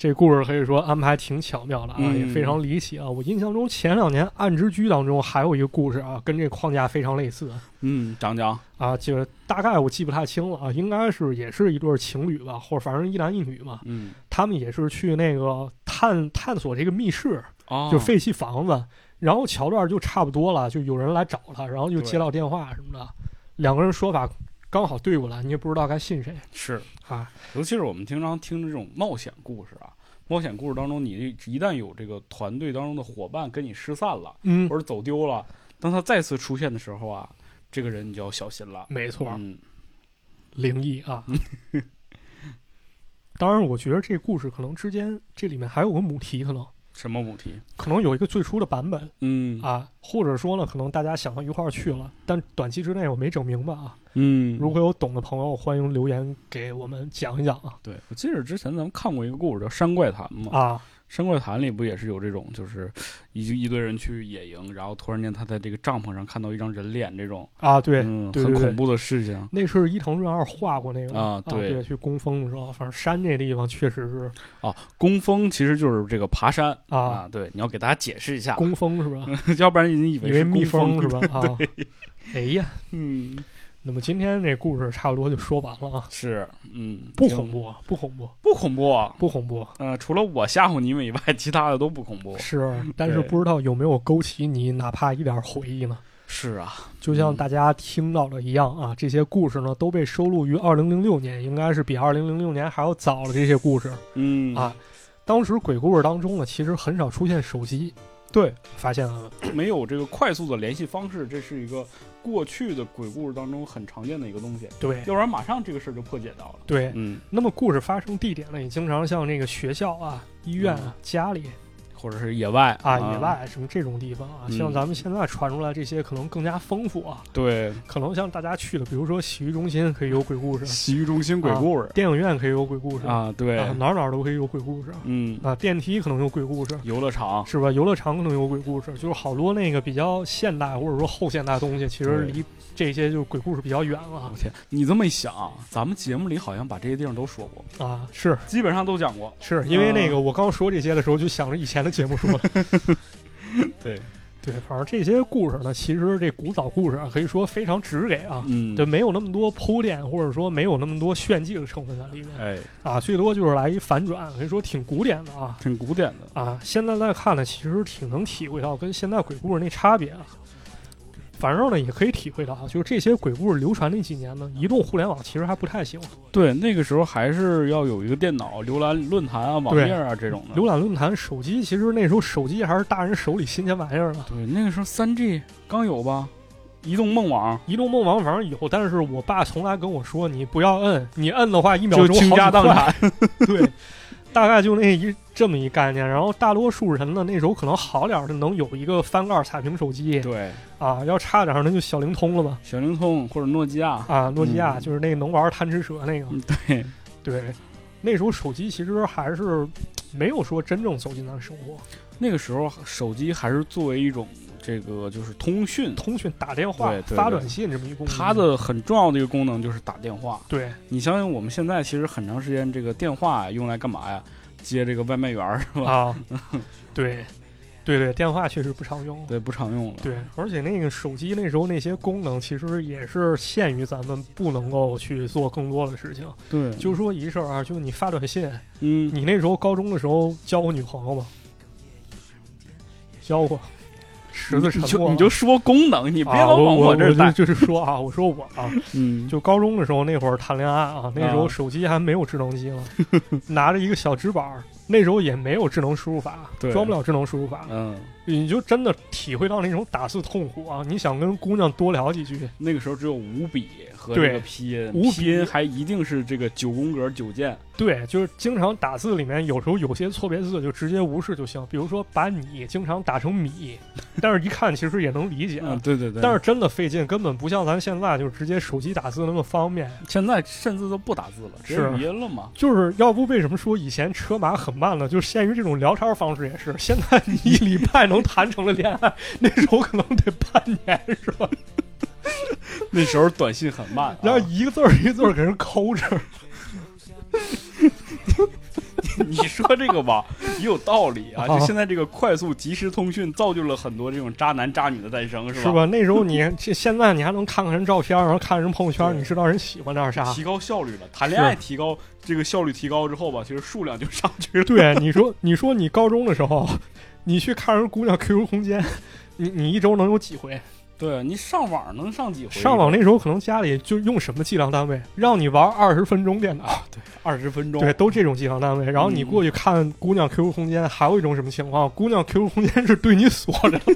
这故事可以说安排挺巧妙的啊，嗯。也非常离奇啊。我印象中前两年《暗之居》当中还有一个故事啊，跟这框架非常类似嗯，讲讲，啊，就大概我记不太清了啊，应该是也是一对情侣吧，或者反正一男一女嘛，嗯，他们也是去那个探探索这个密室，哦，就废弃房子，然后桥段就差不多了，就有人来找他，然后就接到电话什么的，两个人说法刚好对过来，你也不知道该信谁。是，啊。尤其是我们经常听这种冒险故事啊，冒险故事当中，你一旦有这个团队当中的伙伴跟你失散了，嗯。或，者走丢了，当他再次出现的时候啊，这个人你就要小心了。没错，嗯，灵异啊。当然，我觉得这故事可能之间这里面还有个母题，可能什么母题？可能有一个最初的版本嗯啊，或者说呢，可能大家想到一块儿去了，但短期之内我没整明白啊。嗯，如果有懂的朋友，欢迎留言给我们讲一讲啊。对我记得之前咱们看过一个故事叫《山怪谈》嘛，啊，山怪谈》里不也是有这种，就是一一堆人去野营，然后突然间他在这个帐篷上看到一张人脸，这种啊，对，嗯对对对很恐怖的事情。那是伊藤润二画过那个啊对对，去攻峰的时候，反正山这地方确实是啊攻峰其实就是这个爬山啊，对，你要给大家解释一下，攻峰是吧？要不然你以为是以为蜜蜂蜂是吧？啊，哎呀，嗯，那么今天这故事差不多就说完了啊，是，嗯，不恐，怖，不恐怖，不恐怖。不恐怖。呃，除了我吓唬你们以外，其他的都不恐怖。是，但是不知道有没有勾起你哪怕一点回忆呢？是啊，就像大家听到的一样啊，这些故事呢都被收录于二零零六年，应该是比二零零六年还要早的这些故事嗯啊。当时鬼故事当中呢，其实很少出现手机，对，发现了。没有这个快速的联系方式，这是一个过去的鬼故事当中很常见的一个东西，对。要不然马上这个事儿就破解到了。对。嗯，那么故事发生地点呢，也经常像那个学校啊、医院啊、家里或者是野外啊、野，外什么这种地方啊，嗯像咱们现在传出来这些可能更加丰富啊，对，可能像大家去的，比如说洗浴中心可以有鬼故事，洗浴中心鬼故事电影院可以有鬼故事啊，对，啊，哪儿哪儿都可以有鬼故事嗯，啊，电梯可能有鬼故事。游乐场，是吧？游乐场可能有鬼故事，就是好多那个比较现代或者说后现代的东西，其实离这些就是鬼故事比较远了我天，你这么一想啊，咱们节目里好像把这些地方都说过，啊。是基本上都讲过。是因为那嗯个我刚说这些的时候，就想着以前的节目说的。对，对，反正这些故事呢，其实这古早故事啊，可以说非常直给啊，嗯，对，没有那么多铺垫，或者说没有那么多炫技的成分在里面哎，啊，最多就是来一反转，可以说挺古典的啊挺古典的。啊。现在再看呢，其实挺能体会到跟现在鬼故事那差别啊。反正呢，也可以体会到啊，就是这些鬼故事流传那几年呢，移动互联网其实还不太行，对，那个时候还是要有一个电脑浏览论坛啊、网页啊这种的。浏览论坛、手机，其实那时候手机还是大人手里新鲜玩意儿呢。对，那个时候三 G 刚有吧？移动梦网移动梦网反正有，但是我爸从来跟我说你不要摁，你摁的话一秒钟就倾家好几块荡产。对，大概就那一这么一概念。然后大多数人呢，那时候可能好点儿的能有一个翻盖彩屏手机。对，啊，要差点儿那就小灵通了吧。小灵通或者诺基亚，啊，诺基亚、嗯就是那个能玩贪吃蛇那个。嗯对，对，那时候手机其实还是没有说真正走进咱生活，那个时候手机还是作为一种这个就是通讯，通讯、打电话对、对对发短信这么一功能。它的很重要的一个功能就是打电话。对你想想，我们现在其实很长时间这个电话用来干嘛呀？接这个外卖员儿是吧？啊，对对对，电话确实不常用。对，不常用了。对，而且那个手机那时候那些功能其实也是限于咱们不能够去做更多的事情。对，就说一事儿啊，就你发短信，嗯，你那时候高中的时候交过女朋友吗？交过，十字沉你就默。你就说功能，你别啊，老往我我这儿带。就就是说啊，我说我啊，嗯，就高中的时候那会儿谈恋爱啊，那时候啊手机还没有智能机呢，拿着一个小纸板儿，那时候也没有智能输入法，对装不了智能输入法，嗯，你就真的体会到那种打字痛苦啊！你想跟姑娘多聊几句，那个时候只有五笔和对这个拼音，五笔拼音还一定是这个九宫格九键。对，就是经常打字里面有时候有些错别字就直接无视就行，比如说把你经常打成米，但是一看其实也能理解。嗯，对对对。但是真的费劲，根本不像咱现在就是直接手机打字那么方便。现在甚至都不打字了，直接是语音了嘛。就是要不为什么说以前车马很慢呢？就限于这种聊天方式也是。现在你一礼拜能谈成了恋爱，那时候可能得半年是吧？那时候短信很慢、啊，然后一个字儿一个字儿给人抠着。你说这个吧，也有道理啊。啊就现在这个快速即时通讯，造就了很多这种渣男渣女的诞生，是吧？是吧？那时候你现现在你还能看看人照片，然后看人朋友圈，你知道人喜欢点啥。提高效率了，谈恋爱提高这个效率提高之后吧，其实数量就上去了。对，你说你说你高中的时候，你去看人姑娘 QQ 空间，你你一周能有几回？对你上网能上几回？上网那时候可能家里就用什么计量单位，让你玩二十分钟电脑，对二十分钟，对，都这种计量单位。然后你嗯过去看姑娘 QQ 空间，还有一种什么情况？姑娘 QQ 空间是对你锁着的，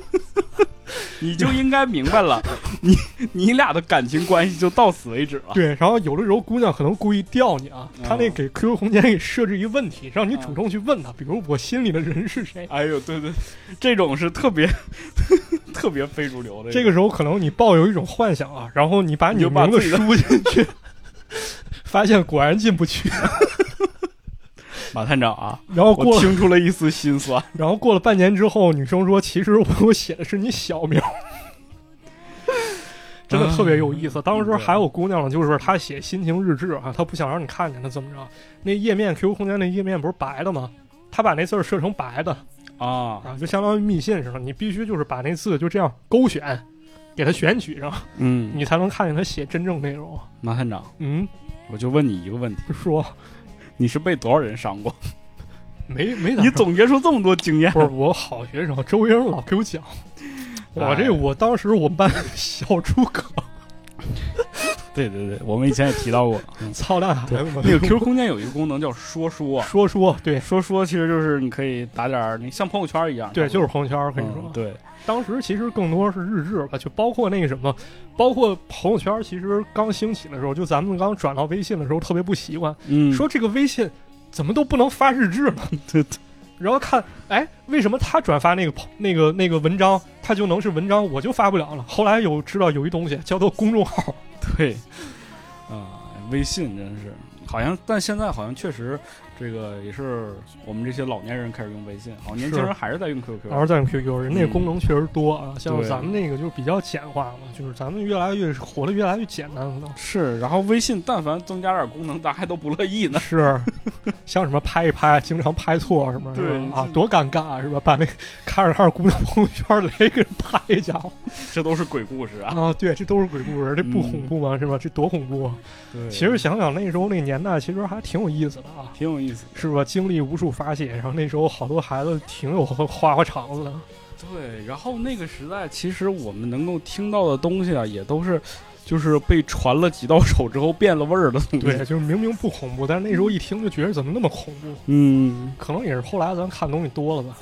你就应该明白了，你你俩的感情关系就到此为止了。对。然后有的时候姑娘可能故意吊你啊，她那嗯给 QQ 空间给设置一个问题，让你主动去问她，比如我心里的人是谁。哎呦，对对，这种是特别特别非主流的。这个时候可能你抱有一种幻想啊，然后你把你名字输进去，发现果然进不去。马探长啊，然后过了，我听出了一丝心酸。然后过了半年之后，女生说：“其实我我 写的是你小名。”真的特别有意思。当时还有姑娘呢，就是她写心情日志啊，她不想让你看见，她怎么着？那页面 QQ 空间那页面不是白的吗？她把那字儿设成白的啊，啊，就相当于密信似的，你必须就是把那字就这样勾选，给她选取上，嗯，你才能看见她写真正内容。马探长，嗯，我就问你一个问题：说你是被多少人伤过？没没咋你总结出这么多经验。不，是我好学生，周英老给我讲，我这哎我当时我们班小诸葛，对对对，我们以前也提到过。嗯。操蛋。孩子们，那个 QQ 空间有一个功能叫说说，说说对。说说其实就是你可以打点儿，你像朋友圈一样。对，就是朋友圈，我不多跟你说，嗯对，当时其实更多是日志吧，就包括那个什么，包括朋友圈，其实刚兴起的时候，就咱们刚转到微信的时候，特别不习惯，嗯，说这个微信怎么都不能发日志呢？对对然后看，哎，为什么他转发那个那个那个文章，他就能是文章，我就发不了了？后来有知道有一东西叫做公众号，对，啊、微信真是好像，但现在好像确实这个也是我们这些老年人开始用微信，好像年轻人还是在用 QQ。还是在用 QQ，人那个功能确实多啊，像咱们那个就比较简化了，就是咱们越来越活得越来越简单了。是，然后微信但凡增加点功能，大家还都不乐意呢。是，像什么拍一拍，经常拍错什么，对啊，多尴尬是吧？把那看着看着姑娘朋友圈来给人拍一家伙这都是鬼故事啊！啊！对，这都是鬼故事，这不嗯恐怖吗？是吧？这多恐怖！啊对其实想想那时候那年代，其实还挺有意思的啊，挺有意思。是吧？经历无数发泄，然后那时候好多孩子挺有花花肠子的。对，然后那个时代，其实我们能够听到的东西啊，也都是就是被传了几道手之后变了味儿的东西。对，，就是明明不恐怖，但是那时候一听就觉得怎么那么恐怖。嗯，可能也是后来咱看东西多了吧。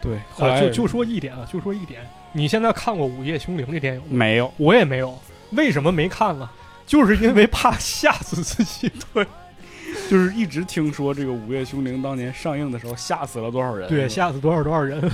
对。后来啊，就就说一点啊，就说一点，你现在看过《午夜凶铃》这电影吗？没有，我也没有。为什么没看呢？就是因为怕吓死自己。对，就是一直听说这个《午夜凶铃》当年上映的时候吓死了多少人，对，吓死多少多少人。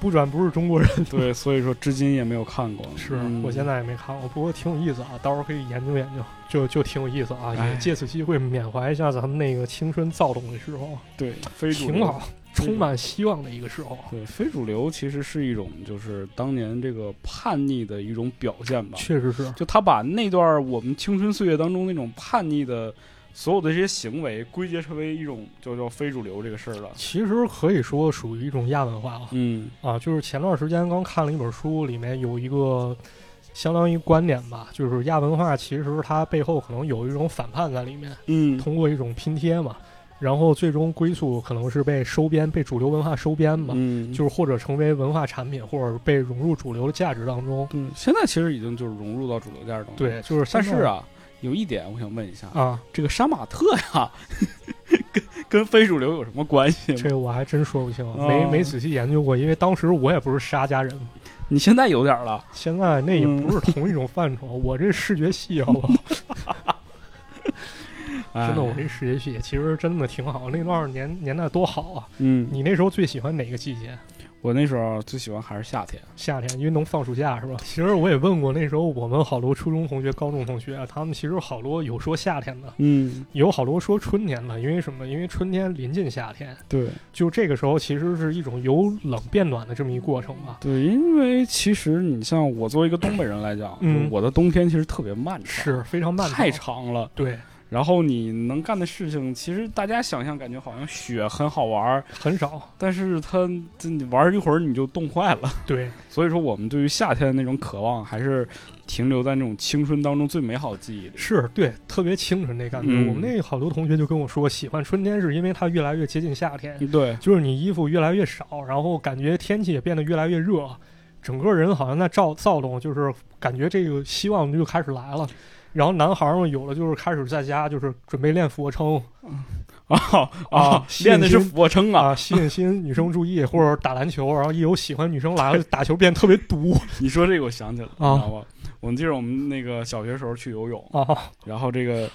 不转不是中国人，对，所以说至今也没有看过。是我现在也没看过，不过挺有意思啊，到时候可以研究研究，就就挺有意思啊。也借此机会缅怀一下咱们那个青春躁动的时候，对，非主挺好，充满希望的一个时候。对，非主流其实是一种，就是当年这个叛逆的一种表现吧。确实是，就他把那段我们青春岁月当中那种叛逆的。所有的这些行为归结成为一种就叫非主流这个事儿了。其实可以说属于一种亚文化了。嗯啊，就是前段时间刚看了一本书，里面有一个相当于观点吧，就是亚文化其实它背后可能有一种反叛在里面。嗯，通过一种拼贴嘛，然后最终归宿可能是被收编，被主流文化收编嘛。嗯，就是或者成为文化产品，或者被融入主流的价值当中。嗯，现在其实已经就是融入到主流价值当中。对，就是，但是啊。有一点我想问一下啊，这个杀马特呀，跟跟非主流有什么关系？这个我还真说不清，没没仔细研究过，因为当时我也不是杀家人。你现在有点了，现在那也不是同一种范畴。我这视觉系好不好？真的，我这视觉系其实真的挺好。那段年年代多好啊！嗯，你那时候最喜欢哪个季节？我那时候最喜欢还是夏天，夏天因为能放暑假是吧？其实我也问过那时候我们好多初中同学、高中同学，他们其实好多有说夏天的，嗯，有好多说春天的，因为什么？因为春天临近夏天，对，就这个时候其实是一种由冷变暖的这么一过程吧。对，因为其实你像我作为一个东北人来讲，嗯，我的冬天其实特别漫长，是非常漫长，太长了，对。然后你能干的事情，其实大家想象感觉好像雪很好玩，很少，但是它这你玩一会儿你就冻坏了。对，所以说我们对于夏天的那种渴望，还是停留在那种青春当中最美好的记忆。是对，特别清纯那感觉。我们那好多同学就跟我说，喜欢春天是因为它越来越接近夏天。对，就是你衣服越来越少，然后感觉天气也变得越来越热，整个人好像在躁躁动，就是感觉这个希望就开始来了。然后男孩儿们有了，就是开始在家就是准备练俯卧撑，啊啊，练的是俯卧撑啊，吸引新女生注意，或者打篮球，然后一有喜欢女生来了，打球变特别毒。你说这个我想起来了，知道吗？我们记得我们那个小学时候去游泳啊，然后这个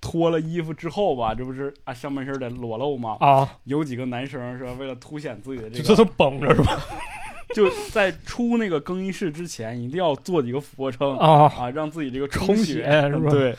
脱了衣服之后吧，这不是啊上半身得裸露吗？啊，有几个男生是？为了凸显自己的这个，这都绷着是吧？就在出那个更衣室之前，一定要做几个俯卧撑啊啊，让自己这个充血是吧？对，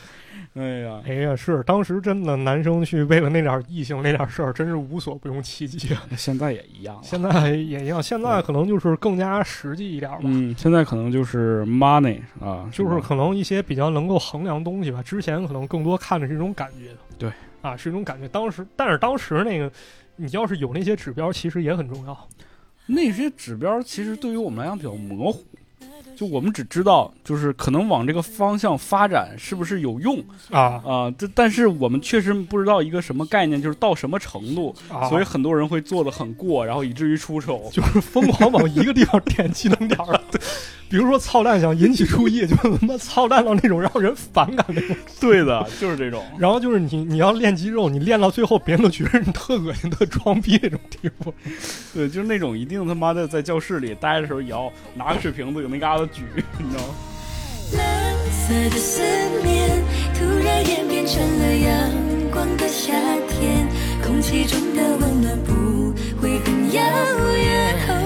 哎呀，哎呀，是当时真的男生去为了那点异性那点事儿，真是无所不用其极。现在也一样，现在也一样，现在可能就是更加实际一点吧。嗯，现在可能就是 money 啊，就是可能一些比较能够衡量东西吧。之前可能更多看的是一种感觉，对啊，是一种感觉。当时，但是当时那个，你要是有那些指标，其实也很重要。那些指标其实对于我们来讲比较模糊，就我们只知道就是可能往这个方向发展是不是有用啊啊，这但是我们确实不知道一个什么概念，就是到什么程度，所以很多人会做的很过，然后以至于出丑，就是疯狂往一个地方点技能点儿。比如说操蛋想引起注意，就他妈操蛋到那种让人反感那种。对的，就是这种。然后就是你你要练肌肉，你练到最后，别人都觉得你特恶心、特装逼那种地步。对，就是那种一定他妈的在教室里待的时候，也要拿个水瓶子有那嘎达举，你知道吗？蓝色的思念突然演变成了阳光的夏天，空气中的温暖不会很遥远。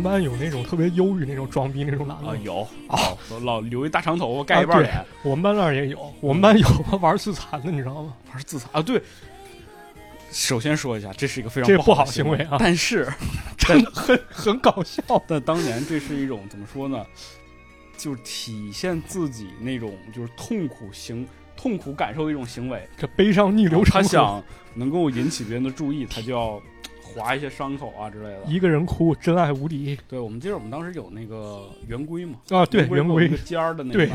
们班有那种特别忧郁、那种装逼那种男的啊？有啊，老留一大长头发盖一半脸。我们班那儿也有，我们班有玩自残的，你知道吗？玩自残啊？对。首先说一下，这是一个非常这不好行为啊，但是 真的很 很搞笑。但当年这是一种怎么说呢？就是体现自己那种就是痛苦行、痛苦感受的一种行为。这悲伤逆流成河，他想能够引起别人的注意，他就要。划一些伤口啊之类的，一个人哭，真爱无敌。对，我们记得我们当时有那个圆规嘛，啊，对，圆规一个尖儿的那个，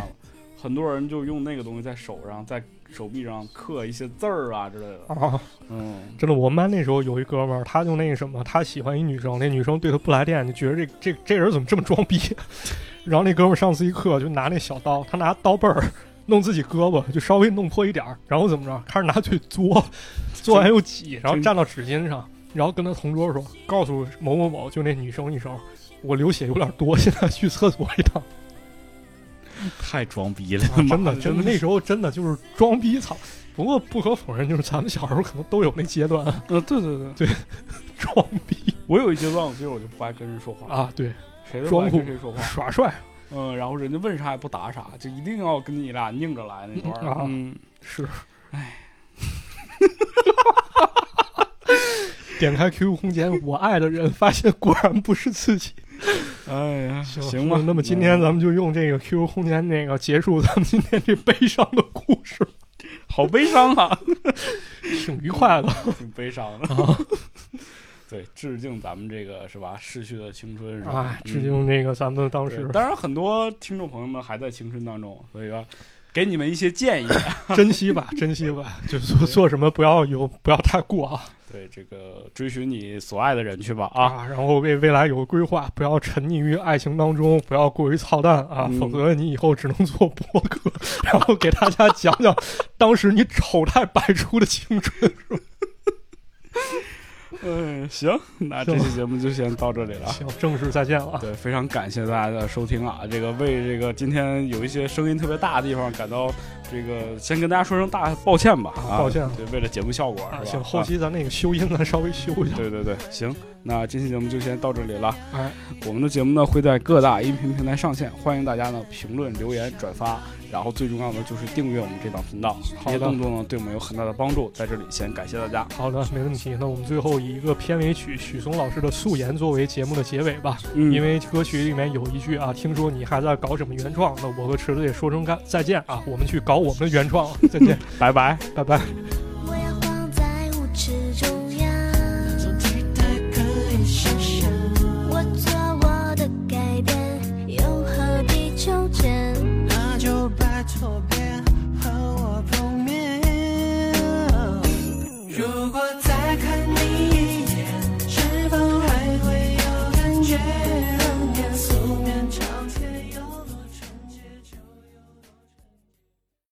很多人就用那个东西在手上，在手臂上刻一些字儿啊之类的。啊，嗯，真的，我们班那时候有一哥们儿，他就那个什么，他喜欢一女生，那女生对他不来电，就觉得这这这人怎么这么装逼。然后那哥们儿上次一刻就拿那小刀，他拿刀背儿弄自己胳膊，就稍微弄破一点儿，然后怎么着，开始拿嘴嘬，嘬完又挤，然后蘸到纸巾上，然后跟他同桌说，告诉某某某，就那女生一声，我流血有点多，现在去厕所一趟。太装逼了，啊真的，真的，那时候真的就是装逼操。不过不可否认，就是咱们小时候可能都有那阶段。呃，对对对。对，装逼。我有一阶段，我觉得我就不爱跟人说话，啊，对，谁都不爱装酷跟谁说话，耍帅。嗯，然后人家问啥也不答啥，就一定要跟你俩拧着来那种玩意儿啊嗯，是。唉，点开 QQ 空间，我爱的人，发现果然不是自己。哎呀，行行吧，那么今天咱们就用这个 QQ 空间那个结束咱们今天这悲伤的故事，好悲伤啊，挺愉快的挺悲伤的。啊！对，致敬咱们这个是吧？逝去的青春是吧？啊，致嗯敬那个咱们当对时当然，很多听众朋友们还在青春当中，所以说给你们一些建议。珍惜吧，珍惜吧，就做做什么不要有不要太过啊对，这个追寻你所爱的人去吧啊！啊！然后为未来有个规划，不要沉溺于爱情当中，不要过于操蛋啊，嗯否则你以后只能做播客，然后给大家讲讲当时你丑态百出的青春。嗯，行，那这期节目就先到这里了。行，正式再见了啊！对，非常感谢大家的收听啊！这个为这个今天有一些声音特别大的地方感到这个，先跟大家说声大抱歉吧啊！抱歉对，为了节目效果？行，后啊期咱那个修音咱稍微修一下。对对对，行，那这期节目就先到这里了。哎，我们的节目呢会在各大音频平台上线，欢迎大家呢评论、留言、转发，然后最重要的就是订阅我们这档频道。这些动作呢对我们有很大的帮助，在这里先感谢大家。好的，没问题。那我们最后以一个片尾曲许嵩老师的《素颜》作为节目的结尾吧。嗯因为歌曲里面有一句啊，听说你还在搞什么原创，那我和池子也说声干再见啊，我们去搞我们的原创，再见，拜拜。拜拜。for